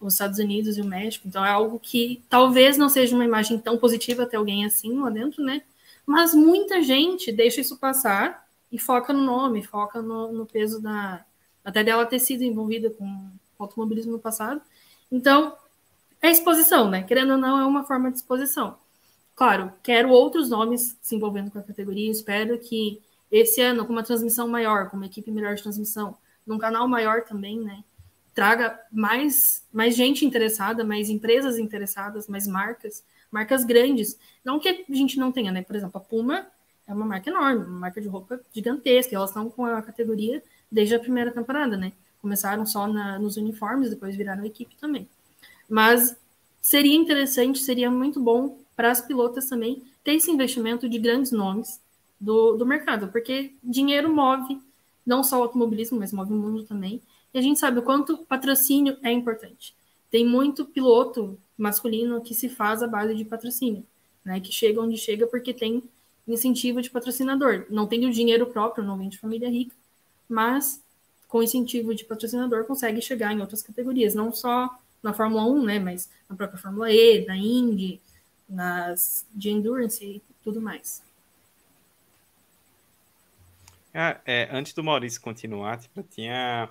os Estados Unidos e o México. Então é algo que talvez não seja uma imagem tão positiva ter alguém assim lá dentro, né? Mas muita gente deixa isso passar e foca no nome, foca no, no peso da. Até dela ter sido envolvida com automobilismo no passado. Então, é exposição, né? Querendo ou não, é uma forma de exposição. Claro, quero outros nomes se envolvendo com a categoria. Espero que esse ano, com uma transmissão maior, com uma equipe melhor de transmissão, num canal maior também, né? Traga mais, mais gente interessada, mais empresas interessadas, mais marcas, marcas grandes. Não que a gente não tenha, né? Por exemplo, a Puma é uma marca enorme, uma marca de roupa gigantesca. Elas estão com a categoria desde a primeira temporada, né? Começaram só na, nos uniformes, depois viraram equipe também. Mas seria interessante, seria muito bom para as pilotas também ter esse investimento de grandes nomes do, do mercado, porque dinheiro move não só o automobilismo, mas move o mundo também. E a gente sabe o quanto patrocínio é importante. Tem muito piloto masculino que se faz à base de patrocínio, né? Que chega onde chega porque tem incentivo de patrocinador. Não tem o dinheiro próprio, não vem de família rica, mas com incentivo de patrocinador consegue chegar em outras categorias, não só na Fórmula 1, né, mas na própria Fórmula E, na Indy, nas de endurance e tudo mais. Ah, é, antes do Maurício continuar, tipo, tinha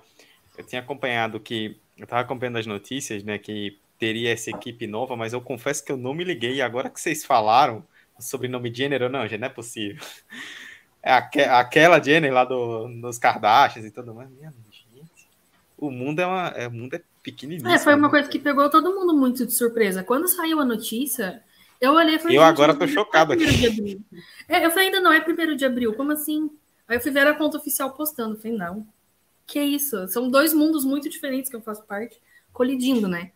eu tinha acompanhado que eu estava acompanhando as notícias, né, que teria essa equipe nova, mas eu confesso que eu não me liguei. Agora que vocês falaram o sobrenome Jenner, não, já não é possível. É aqu aquela Jenner lá do, dos Kardashians e tudo mais. Minha gente, o mundo é uma, é, o mundo é pequenininho. É, foi uma coisa que pegou todo mundo muito de surpresa. Quando saiu a notícia, eu olhei e falei. Eu agora tô chocado aqui. É, eu falei, ainda não é primeiro de abril, como assim? Aí eu fui ver a conta oficial postando. Falei, não. Que isso? São dois mundos muito diferentes que eu faço parte, colidindo, né?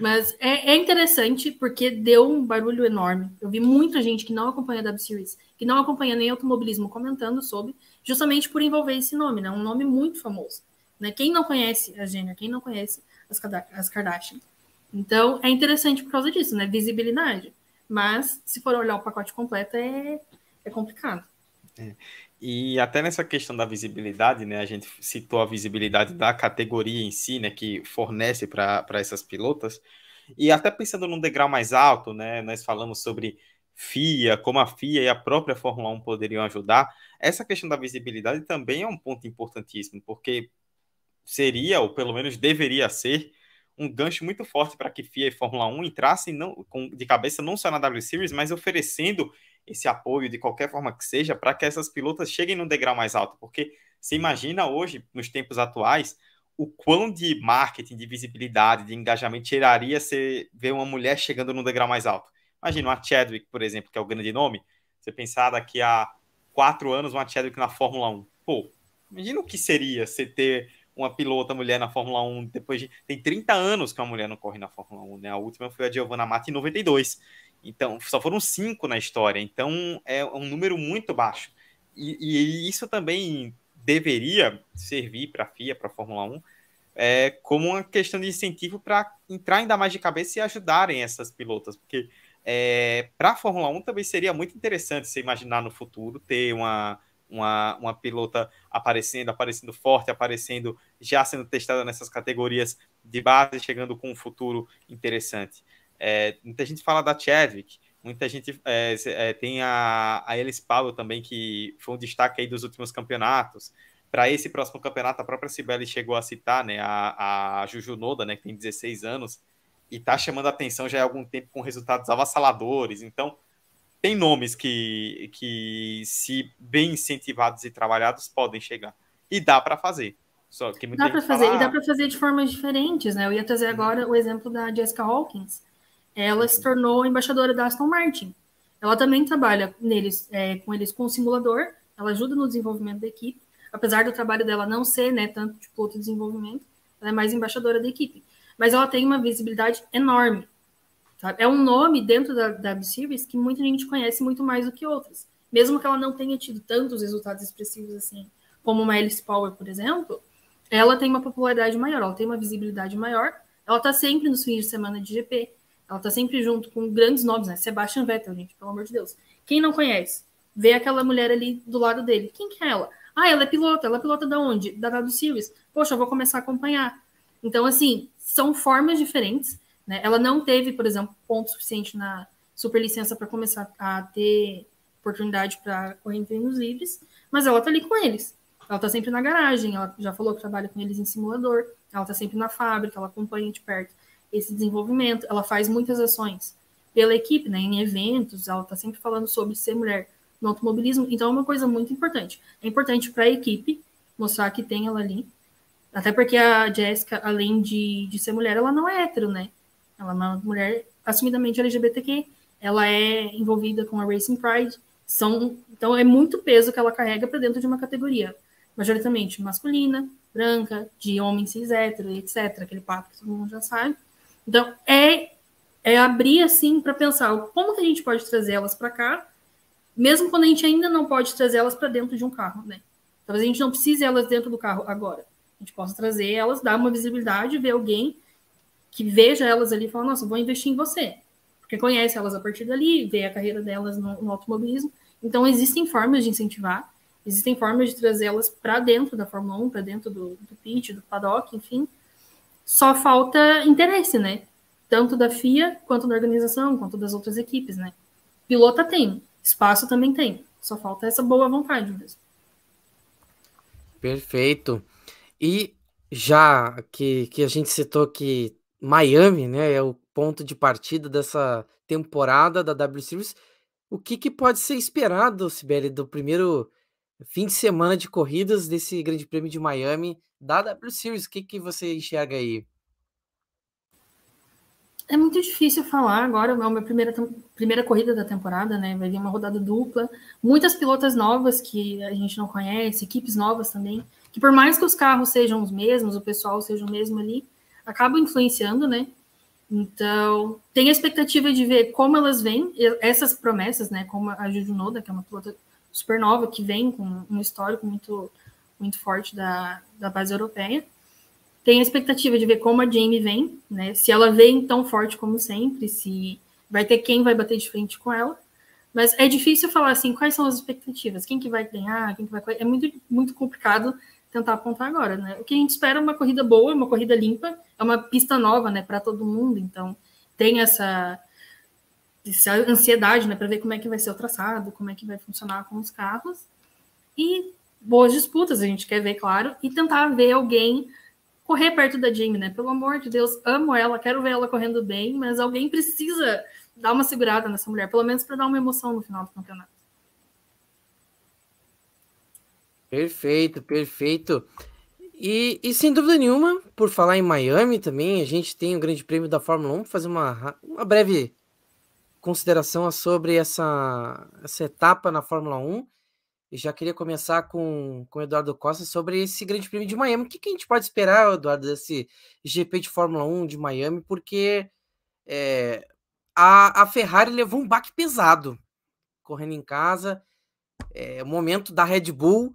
Mas é, é, interessante porque deu um barulho enorme. Eu vi muita gente que não acompanha a W Series, que não acompanha nem automobilismo, comentando sobre, justamente por envolver esse nome, né? Um nome muito famoso. Né? Quem não conhece a Jenner, quem não conhece as, as Kardashian? Então, é interessante por causa disso, né? Visibilidade. Mas, se for olhar o pacote completo, é, é complicado. É. E até nessa questão da visibilidade, né? A gente citou a visibilidade da categoria em si, né? Que fornece para essas pilotas. E até pensando num degrau mais alto, né? Nós falamos sobre FIA, como a FIA e a própria Fórmula 1 poderiam ajudar. Essa questão da visibilidade também é um ponto importantíssimo, porque seria, ou pelo menos deveria ser, um gancho muito forte para que FIA e Fórmula 1 entrassem não, com, de cabeça não só na W Series, mas oferecendo esse apoio de qualquer forma que seja para que essas pilotas cheguem num degrau mais alto, porque você imagina hoje, nos tempos atuais, o quão de marketing, de visibilidade, de engajamento tiraria se ver uma mulher chegando num degrau mais alto. Imagina uma Chadwick, por exemplo, que é o grande nome, você pensar daqui a quatro anos uma Chadwick na Fórmula 1. Pô, imagina o que seria você ter uma pilota mulher na Fórmula 1 depois de. Tem 30 anos que uma mulher não corre na Fórmula 1, né? A última foi a Giovanna Mata em 92. Então, só foram cinco na história. Então, é um número muito baixo. E, e isso também deveria servir para a FIA, para a Fórmula 1, é, como uma questão de incentivo para entrar ainda mais de cabeça e ajudarem essas pilotas. Porque é, para a Fórmula 1 também seria muito interessante você imaginar no futuro ter uma, uma, uma pilota aparecendo, aparecendo forte, aparecendo, já sendo testada nessas categorias de base, chegando com um futuro interessante. É, muita gente fala da Chadwick, muita gente é, é, tem a, a Alice Powell também, que foi um destaque aí dos últimos campeonatos. Para esse próximo campeonato, a própria Sibeli chegou a citar né, a, a Juju Noda, né, que tem 16 anos, e está chamando a atenção já há algum tempo com resultados avassaladores. Então, tem nomes que, que se bem incentivados e trabalhados, podem chegar. E dá para fazer. Só que dá para fazer, fala... e dá para fazer de formas diferentes, né? Eu ia trazer agora o exemplo da Jessica Hawkins, ela se tornou embaixadora da Aston Martin. Ela também trabalha neles, é, com eles com o simulador, ela ajuda no desenvolvimento da equipe, apesar do trabalho dela não ser né, tanto de piloto de desenvolvimento, ela é mais embaixadora da equipe. Mas ela tem uma visibilidade enorme. Sabe? É um nome dentro da, da Series que muita gente conhece muito mais do que outras. Mesmo que ela não tenha tido tantos resultados expressivos assim, como uma Alice Power, por exemplo, ela tem uma popularidade maior, ela tem uma visibilidade maior, ela está sempre nos fins de semana de GP, ela tá sempre junto com grandes nomes, né? Sebastian Vettel, gente, pelo amor de Deus. Quem não conhece? Vê aquela mulher ali do lado dele. Quem que é ela? Ah, ela é pilota. Ela é pilota da onde? Da W Series. Poxa, eu vou começar a acompanhar. Então, assim, são formas diferentes. Né? Ela não teve, por exemplo, ponto suficiente na superlicença para começar a ter oportunidade para correr em treinos livres, mas ela está ali com eles. Ela está sempre na garagem, ela já falou que trabalha com eles em simulador, ela está sempre na fábrica, ela acompanha de perto esse desenvolvimento, ela faz muitas ações pela equipe, né, em eventos, ela está sempre falando sobre ser mulher no automobilismo, então é uma coisa muito importante. É importante para a equipe mostrar que tem ela ali, até porque a Jéssica, além de, de ser mulher, ela não é hétero, né? Ela é uma mulher assumidamente LGBTQ, ela é envolvida com a Racing Pride, são, então é muito peso que ela carrega para dentro de uma categoria, majoritariamente masculina, branca, de homem cis hétero, etc. Aquele papo que todo mundo já sabe. Então é, é abrir assim para pensar como que a gente pode trazer elas para cá, mesmo quando a gente ainda não pode trazer elas para dentro de um carro, né? Talvez a gente não precise elas dentro do carro agora. A gente possa trazer elas, dar uma visibilidade, ver alguém que veja elas ali e fala, nossa, vou investir em você porque conhece elas a partir dali, vê a carreira delas no, no automobilismo. Então, existem formas de incentivar, existem formas de trazê-las para dentro da Fórmula 1, para dentro do, do pit, do paddock, enfim. Só falta interesse, né? Tanto da FIA, quanto da organização, quanto das outras equipes, né? Pilota tem, espaço também tem. Só falta essa boa vontade mesmo. Perfeito. E já que, que a gente citou que Miami, né, é o ponto de partida dessa temporada da W Series. O que, que pode ser esperado, Sibeli, do primeiro fim de semana de corridas desse Grande Prêmio de Miami da W Series? O que, que você enxerga aí? É muito difícil falar agora, é a minha primeira, primeira corrida da temporada, né? Vai vir uma rodada dupla, muitas pilotas novas que a gente não conhece, equipes novas também, que por mais que os carros sejam os mesmos, o pessoal seja o mesmo ali, acabam influenciando, né? Então, tem a expectativa de ver como elas vêm, essas promessas, né? Como a Juju Noda, que é uma pilota super nova, que vem com um histórico muito, muito forte da, da base europeia. Tem a expectativa de ver como a Jamie vem, né? Se ela vem tão forte como sempre, se vai ter quem vai bater de frente com ela. Mas é difícil falar assim, quais são as expectativas, quem que vai ganhar, quem que vai... É muito, muito complicado tentar apontar agora, né? O que a gente espera é uma corrida boa, uma corrida limpa, é uma pista nova, né, para todo mundo, então tem essa, essa ansiedade, né, para ver como é que vai ser o traçado, como é que vai funcionar com os carros e boas disputas, a gente quer ver, claro, e tentar ver alguém correr perto da Jamie, né? Pelo amor de Deus, amo ela, quero ver ela correndo bem, mas alguém precisa dar uma segurada nessa mulher, pelo menos para dar uma emoção no final do campeonato. Perfeito, perfeito. E, e, sem dúvida nenhuma, por falar em Miami também, a gente tem o Grande Prêmio da Fórmula 1. Vou fazer uma, uma breve consideração sobre essa, essa etapa na Fórmula 1. E já queria começar com, com o Eduardo Costa sobre esse Grande Prêmio de Miami. O que, que a gente pode esperar, Eduardo, desse GP de Fórmula 1 de Miami? Porque é, a, a Ferrari levou um baque pesado correndo em casa. É, momento da Red Bull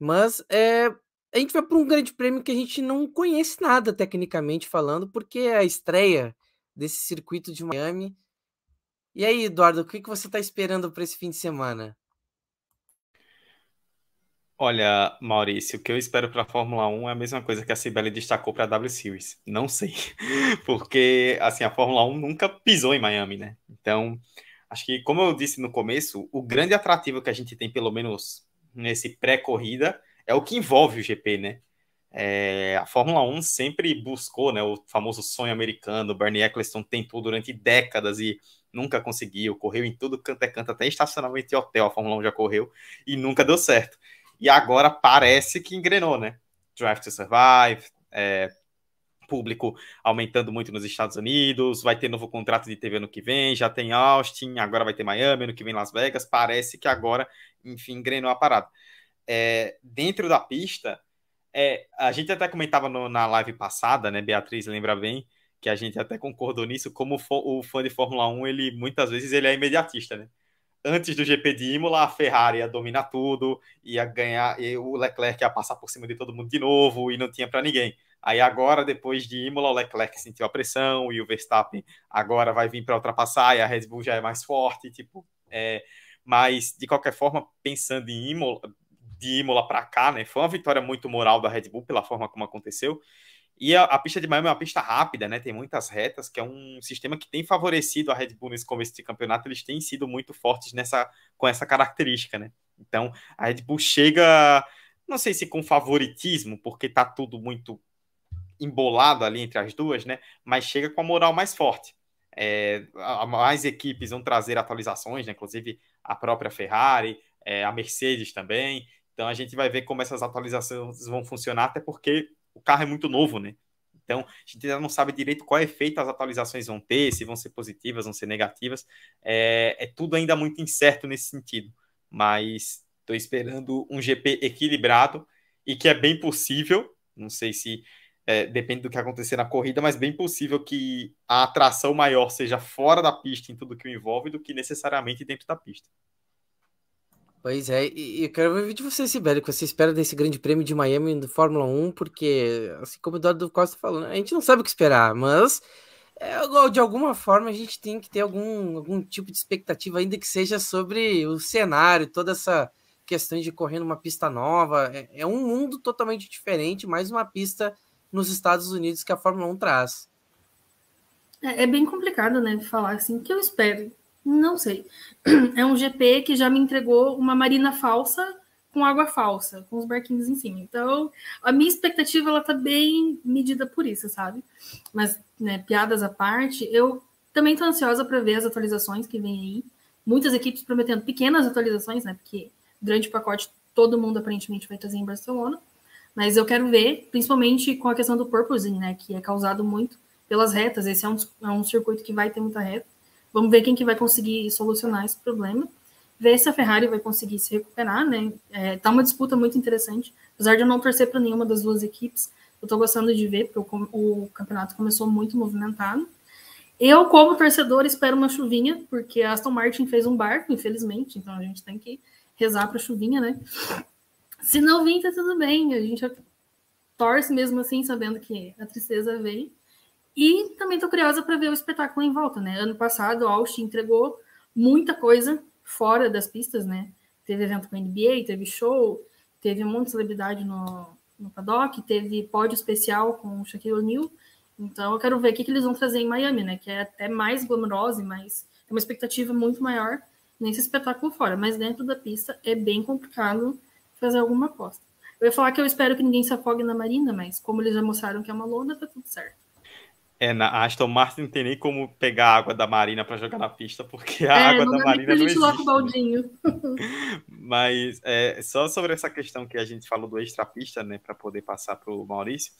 mas é, a gente vai para um grande prêmio que a gente não conhece nada tecnicamente falando, porque é a estreia desse circuito de Miami. E aí, Eduardo, o que, que você está esperando para esse fim de semana? Olha, Maurício, o que eu espero para a Fórmula 1 é a mesma coisa que a Cibele destacou para a W Series. Não sei. Porque, assim, a Fórmula 1 nunca pisou em Miami, né? Então, acho que, como eu disse no começo, o grande atrativo que a gente tem, pelo menos nesse pré-corrida é o que envolve o GP, né? É, a Fórmula 1 sempre buscou né, o famoso sonho americano. Bernie Eccleston tentou durante décadas e nunca conseguiu. Correu em tudo canto é canto, até estacionamento de hotel. A Fórmula 1 já correu e nunca deu certo. E agora parece que engrenou, né? Drive to Survive, é, público aumentando muito nos Estados Unidos, vai ter novo contrato de TV no que vem, já tem Austin, agora vai ter Miami, no que vem Las Vegas, parece que agora, enfim, engrenou a parada. É, dentro da pista, é, a gente até comentava no, na live passada, né, Beatriz lembra bem, que a gente até concordou nisso, como o fã de Fórmula 1, ele muitas vezes ele é imediatista, né? Antes do GP de Imola, a Ferrari ia dominar tudo, ia ganhar, e o Leclerc ia passar por cima de todo mundo de novo e não tinha para ninguém. Aí agora, depois de Imola, o Leclerc sentiu a pressão e o Verstappen agora vai vir para ultrapassar e a Red Bull já é mais forte, tipo, é, mas de qualquer forma, pensando em Imola, de Imola para cá, né, foi uma vitória muito moral da Red Bull pela forma como aconteceu. E a, a, pista de Miami é uma pista rápida, né? Tem muitas retas, que é um sistema que tem favorecido a Red Bull nesse começo de campeonato. Eles têm sido muito fortes nessa, com essa característica, né? Então, a Red Bull chega, não sei se com favoritismo, porque tá tudo muito embolado ali entre as duas, né? Mas chega com a moral mais forte. É, mais equipes vão trazer atualizações, né? Inclusive a própria Ferrari, é, a Mercedes também. Então a gente vai ver como essas atualizações vão funcionar, até porque o carro é muito novo, né? Então, a gente ainda não sabe direito qual efeito as atualizações vão ter, se vão ser positivas, vão ser negativas. É, é tudo ainda muito incerto nesse sentido. Mas estou esperando um GP equilibrado e que é bem possível, não sei se é, depende do que acontecer na corrida, mas bem possível que a atração maior seja fora da pista em tudo que o envolve do que necessariamente dentro da pista. Pois é, e eu quero ver de você, Sibeli, que você espera desse grande prêmio de Miami do Fórmula 1, porque, assim como o Eduardo Costa falou, a gente não sabe o que esperar, mas é, de alguma forma a gente tem que ter algum, algum tipo de expectativa, ainda que seja sobre o cenário, toda essa questão de correr numa pista nova. É, é um mundo totalmente diferente, mais uma pista nos Estados Unidos que a Fórmula 1 traz. É, é bem complicado, né, falar assim, o que eu espero não sei. É um GP que já me entregou uma marina falsa com água falsa, com os barquinhos em cima. Então, a minha expectativa ela tá bem medida por isso, sabe? Mas, né, piadas à parte, eu também tô ansiosa para ver as atualizações que vem aí. Muitas equipes prometendo pequenas atualizações, né? Porque grande pacote todo mundo aparentemente vai trazer em Barcelona. Mas eu quero ver, principalmente com a questão do purposing, né? Que é causado muito pelas retas. Esse é um, é um circuito que vai ter muita reta. Vamos ver quem que vai conseguir solucionar esse problema. Ver se a Ferrari vai conseguir se recuperar, né? É, tá uma disputa muito interessante. Apesar de eu não torcer para nenhuma das duas equipes, eu estou gostando de ver, porque o, o, campeonato começou muito movimentado. Eu, como torcedor, espero uma chuvinha, porque a Aston Martin fez um barco, infelizmente, então a gente tem que rezar para chuvinha, né? Se não vir, tá tudo bem. A gente torce mesmo assim, sabendo que a tristeza vem. E também estou curiosa para ver o espetáculo em volta, né? Ano passado, o Austin entregou muita coisa fora das pistas, né? Teve evento com a NBA, teve show, teve um monte de celebridade no, no paddock, teve pódio especial com o Shaquille O'Neal. Então, eu quero ver o que, que eles vão trazer em Miami, né? Que é até mais glamourosa e mais... Tem uma expectativa muito maior nesse espetáculo fora. Mas dentro da pista é bem complicado fazer alguma aposta. Eu ia falar que eu espero que ninguém se afogue na marina, mas como eles já mostraram que é uma lona, tá tudo certo. É, na Aston Martin não tem nem como pegar a água da Marina para jogar na pista, porque a é, água da Marina não existe. O baldinho. Mas é, só sobre essa questão que a gente falou do extra-pista, né, para poder passar para o Maurício,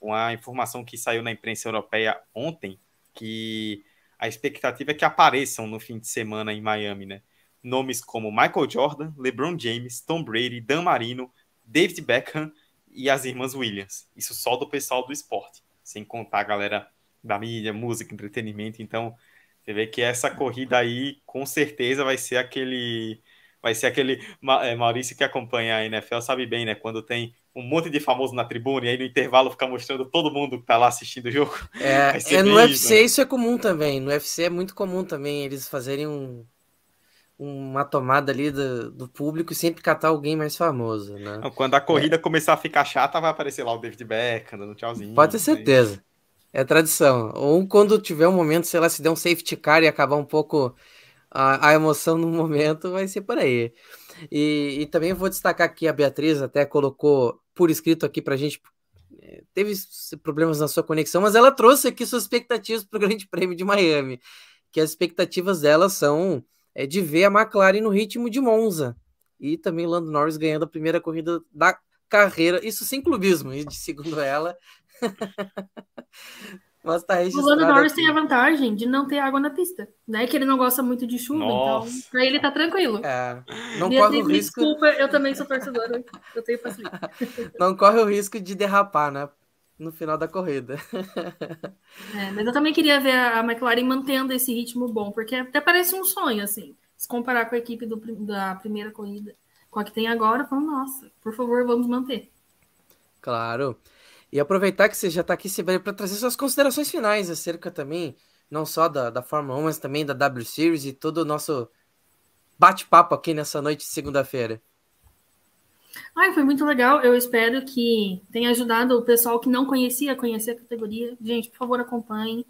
uma informação que saiu na imprensa europeia ontem, que a expectativa é que apareçam no fim de semana em Miami, né? Nomes como Michael Jordan, LeBron James, Tom Brady, Dan Marino, David Beckham e as irmãs Williams. Isso só do pessoal do esporte, sem contar a galera da mídia, música, entretenimento. Então, você vê que essa corrida aí, com certeza, vai ser aquele. Vai ser aquele. É, Maurício que acompanha a NFL sabe bem, né? Quando tem um monte de famoso na tribuna e aí no intervalo fica mostrando todo mundo que tá lá assistindo o jogo. É, é no UFC isso, né? isso é comum também. No UFC é muito comum também eles fazerem um, uma tomada ali do, do, público e sempre catar alguém mais famoso, né? Quando a corrida é. começar a ficar chata, vai aparecer lá o David Beckham dando tchauzinho. Pode ter certeza. É tradição. Ou quando tiver um momento, sei lá, se der um safety car e acabar um pouco a, a emoção no momento, vai ser por aí. E, e, também vou destacar aqui a Beatriz, até colocou por escrito aqui pra gente. É, teve problemas na sua conexão, mas ela trouxe aqui suas expectativas para o Grande Prêmio de Miami. Que as expectativas dela são é, de ver a McLaren no ritmo de Monza. E também Lando Norris ganhando a primeira corrida da carreira. Isso sem clubismo, segundo ela, Mas tá. O Lando Norris aqui. tem a vantagem de não ter água na pista, né? Que ele não gosta muito de chuva, então Nossa. então pra ele tá tranquilo. É, não corre o risco. Desculpa, eu também sou torcedora, eu tenho paciência. Não corre o risco de derrapar, né? No final da corrida. É, mas eu também queria ver a McLaren mantendo esse ritmo bom, porque até parece um sonho, assim. Se comparar com a equipe do, da primeira corrida, com a que tem agora, falo, nossa, por favor, vamos manter. Claro. E aproveitar que você já está aqui, para trazer suas considerações finais acerca também, não só da, da Fórmula 1, mas também da W Series e todo o nosso bate-papo aqui nessa noite de segunda-feira. Ai, foi muito legal. Eu espero que tenha ajudado o pessoal que não conhecia a conhecer a categoria. Gente, por favor, acompanhem.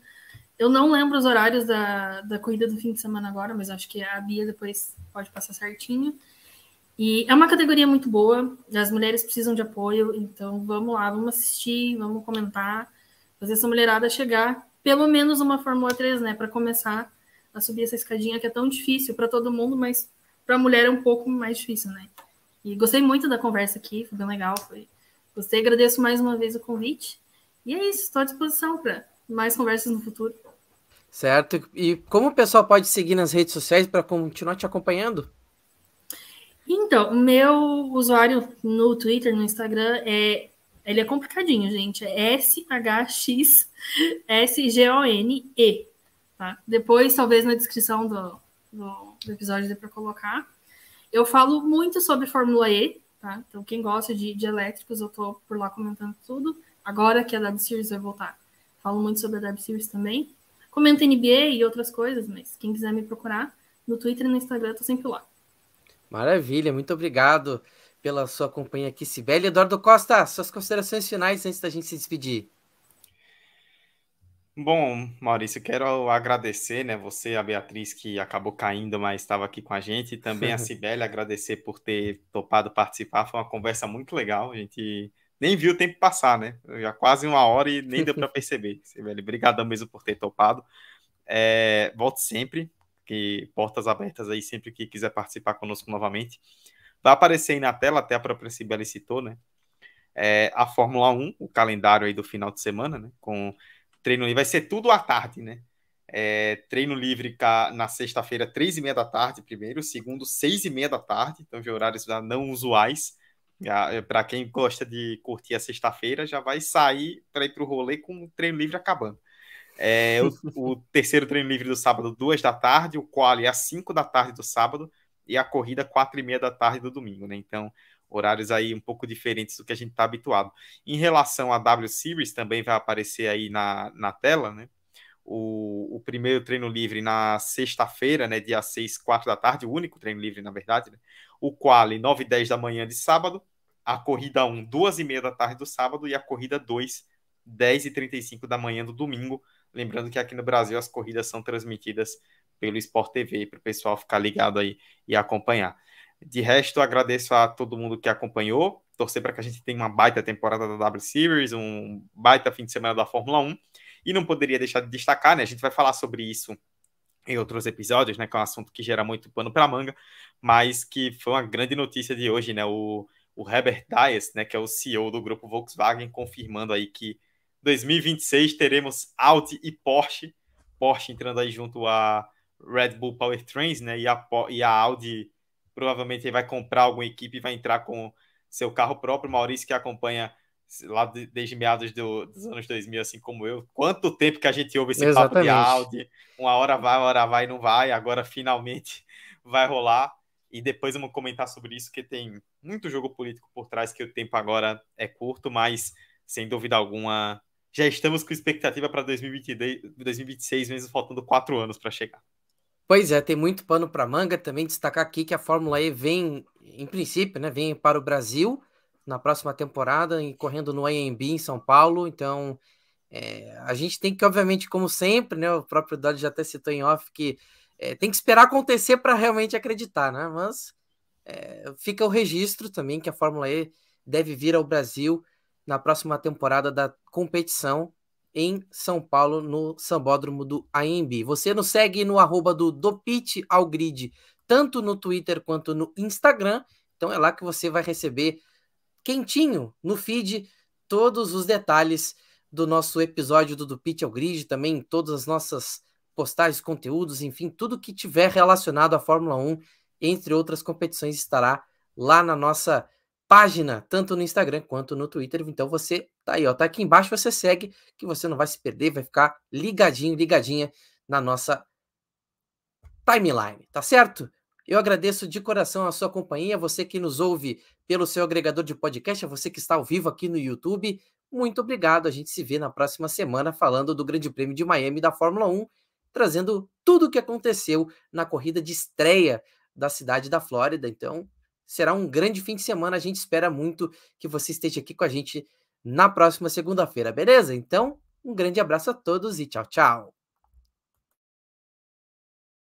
Eu não lembro os horários da, da corrida do fim de semana agora, mas acho que a Bia depois pode passar certinho. E é uma categoria muito boa, as mulheres precisam de apoio, então vamos lá, vamos assistir, vamos comentar, fazer essa mulherada chegar pelo menos uma Fórmula 3, né, para começar a subir essa escadinha que é tão difícil para todo mundo, mas para a mulher é um pouco mais difícil, né? E gostei muito da conversa aqui, foi bem legal, foi. Gostei, agradeço mais uma vez o convite. E é isso, estou à disposição para mais conversas no futuro. Certo. E como o pessoal pode seguir nas redes sociais para continuar te acompanhando? Então, meu usuário no Twitter, no Instagram, é. Ele é complicadinho, gente. É S-H-X-S-G-O-N-E. Tá? Depois, talvez na descrição do, do, do episódio dê para colocar. Eu falo muito sobre Fórmula E, tá? Então, quem gosta de, de elétricos, eu tô por lá comentando tudo. Agora que a W Series vai voltar, falo muito sobre a W Series também. Comento NBA e outras coisas, mas quem quiser me procurar no Twitter e no Instagram, eu tô sempre lá. Maravilha, muito obrigado pela sua companhia aqui, Sibeli. Eduardo Costa, suas considerações finais antes da gente se despedir. Bom, Maurício, quero agradecer, né, você, a Beatriz, que acabou caindo, mas estava aqui com a gente, e também a Cibele, agradecer por ter topado participar, foi uma conversa muito legal, a gente nem viu o tempo passar, né, já quase uma hora e nem deu para perceber, Cibele, obrigadão mesmo por ter topado, é, volte sempre, que portas abertas aí sempre que quiser participar conosco novamente, vai aparecer aí na tela, até a própria Cibele citou, né, é, a Fórmula 1, o calendário aí do final de semana, né, com treino livre. Vai ser tudo à tarde, né? É, treino livre na sexta-feira, três e meia da tarde, primeiro. Segundo, seis e meia da tarde. Então, de horários não usuais. É, para quem gosta de curtir a sexta-feira, já vai sair para ir para o rolê com o treino livre acabando. É, o, o, terceiro treino livre do sábado, duas da tarde. O quali é às cinco da tarde do sábado. E a corrida, quatro e meia da tarde do domingo, né? Então, horários aí um pouco diferentes do que a gente está habituado. Em relação à W Series, também vai aparecer aí na, na tela, né? O, o primeiro treino livre na sexta-feira, né? Dia 6, 4 da tarde, o único treino livre, na verdade, né? O quali, 9 e 10 da manhã de sábado, a corrida 1, 2 e meia da tarde do sábado, e a corrida 2, 10 e 35 da manhã do domingo. Lembrando que aqui no Brasil as corridas são transmitidas pelo Sport TV, para o pessoal ficar ligado aí e acompanhar. De resto, agradeço a todo mundo que acompanhou. Torcer para que a gente tenha uma baita temporada da W Series, um baita fim de semana da Fórmula 1. E não poderia deixar de destacar, né? A gente vai falar sobre isso em outros episódios, né? Que é um assunto que gera muito pano para manga, mas que foi uma grande notícia de hoje, né? O, o Herbert Dias, né? Que é o CEO do grupo Volkswagen, confirmando aí que 2026 teremos Audi e Porsche. Porsche entrando aí junto a Red Bull Powertrains, né? E a, e a Audi provavelmente vai comprar alguma equipe e vai entrar com seu carro próprio. Maurício, que acompanha lá desde meados do, dos anos 2000, assim como eu. Quanto tempo que a gente ouve esse Exatamente. papo de Audi? Uma hora vai, uma hora vai, não vai. Agora finalmente vai rolar. E depois vamos comentar sobre isso, que tem muito jogo político por trás, que o tempo agora é curto, mas sem dúvida alguma já estamos com expectativa para 2026, mesmo faltando quatro anos para chegar. Pois é, tem muito pano para manga. Também destacar aqui que a Fórmula E vem, em princípio, né, vem para o Brasil na próxima temporada, correndo no AMB em São Paulo. Então, é, a gente tem que, obviamente, como sempre, né, o próprio Dodge já até citou em off, que é, tem que esperar acontecer para realmente acreditar, né? Mas é, fica o registro também que a Fórmula E deve vir ao Brasil na próxima temporada da competição em São Paulo, no Sambódromo do AMB. Você nos segue no arroba do Dopit ao Grid, tanto no Twitter quanto no Instagram. Então é lá que você vai receber quentinho no feed todos os detalhes do nosso episódio do Dopit ao Grid, também todas as nossas postagens, conteúdos, enfim, tudo que tiver relacionado à Fórmula 1, entre outras competições, estará lá na nossa página, tanto no Instagram quanto no Twitter. Então você tá aí, ó, tá aqui embaixo, você segue, que você não vai se perder, vai ficar ligadinho, ligadinha na nossa timeline, tá certo? Eu agradeço de coração a sua companhia, você que nos ouve pelo seu agregador de podcast, a você que está ao vivo aqui no YouTube. Muito obrigado. A gente se vê na próxima semana falando do Grande Prêmio de Miami da Fórmula 1, trazendo tudo o que aconteceu na corrida de estreia da cidade da Flórida. Então, será um grande fim de semana. A gente espera muito que você esteja aqui com a gente na próxima segunda-feira, beleza? Então, um grande abraço a todos e tchau, tchau.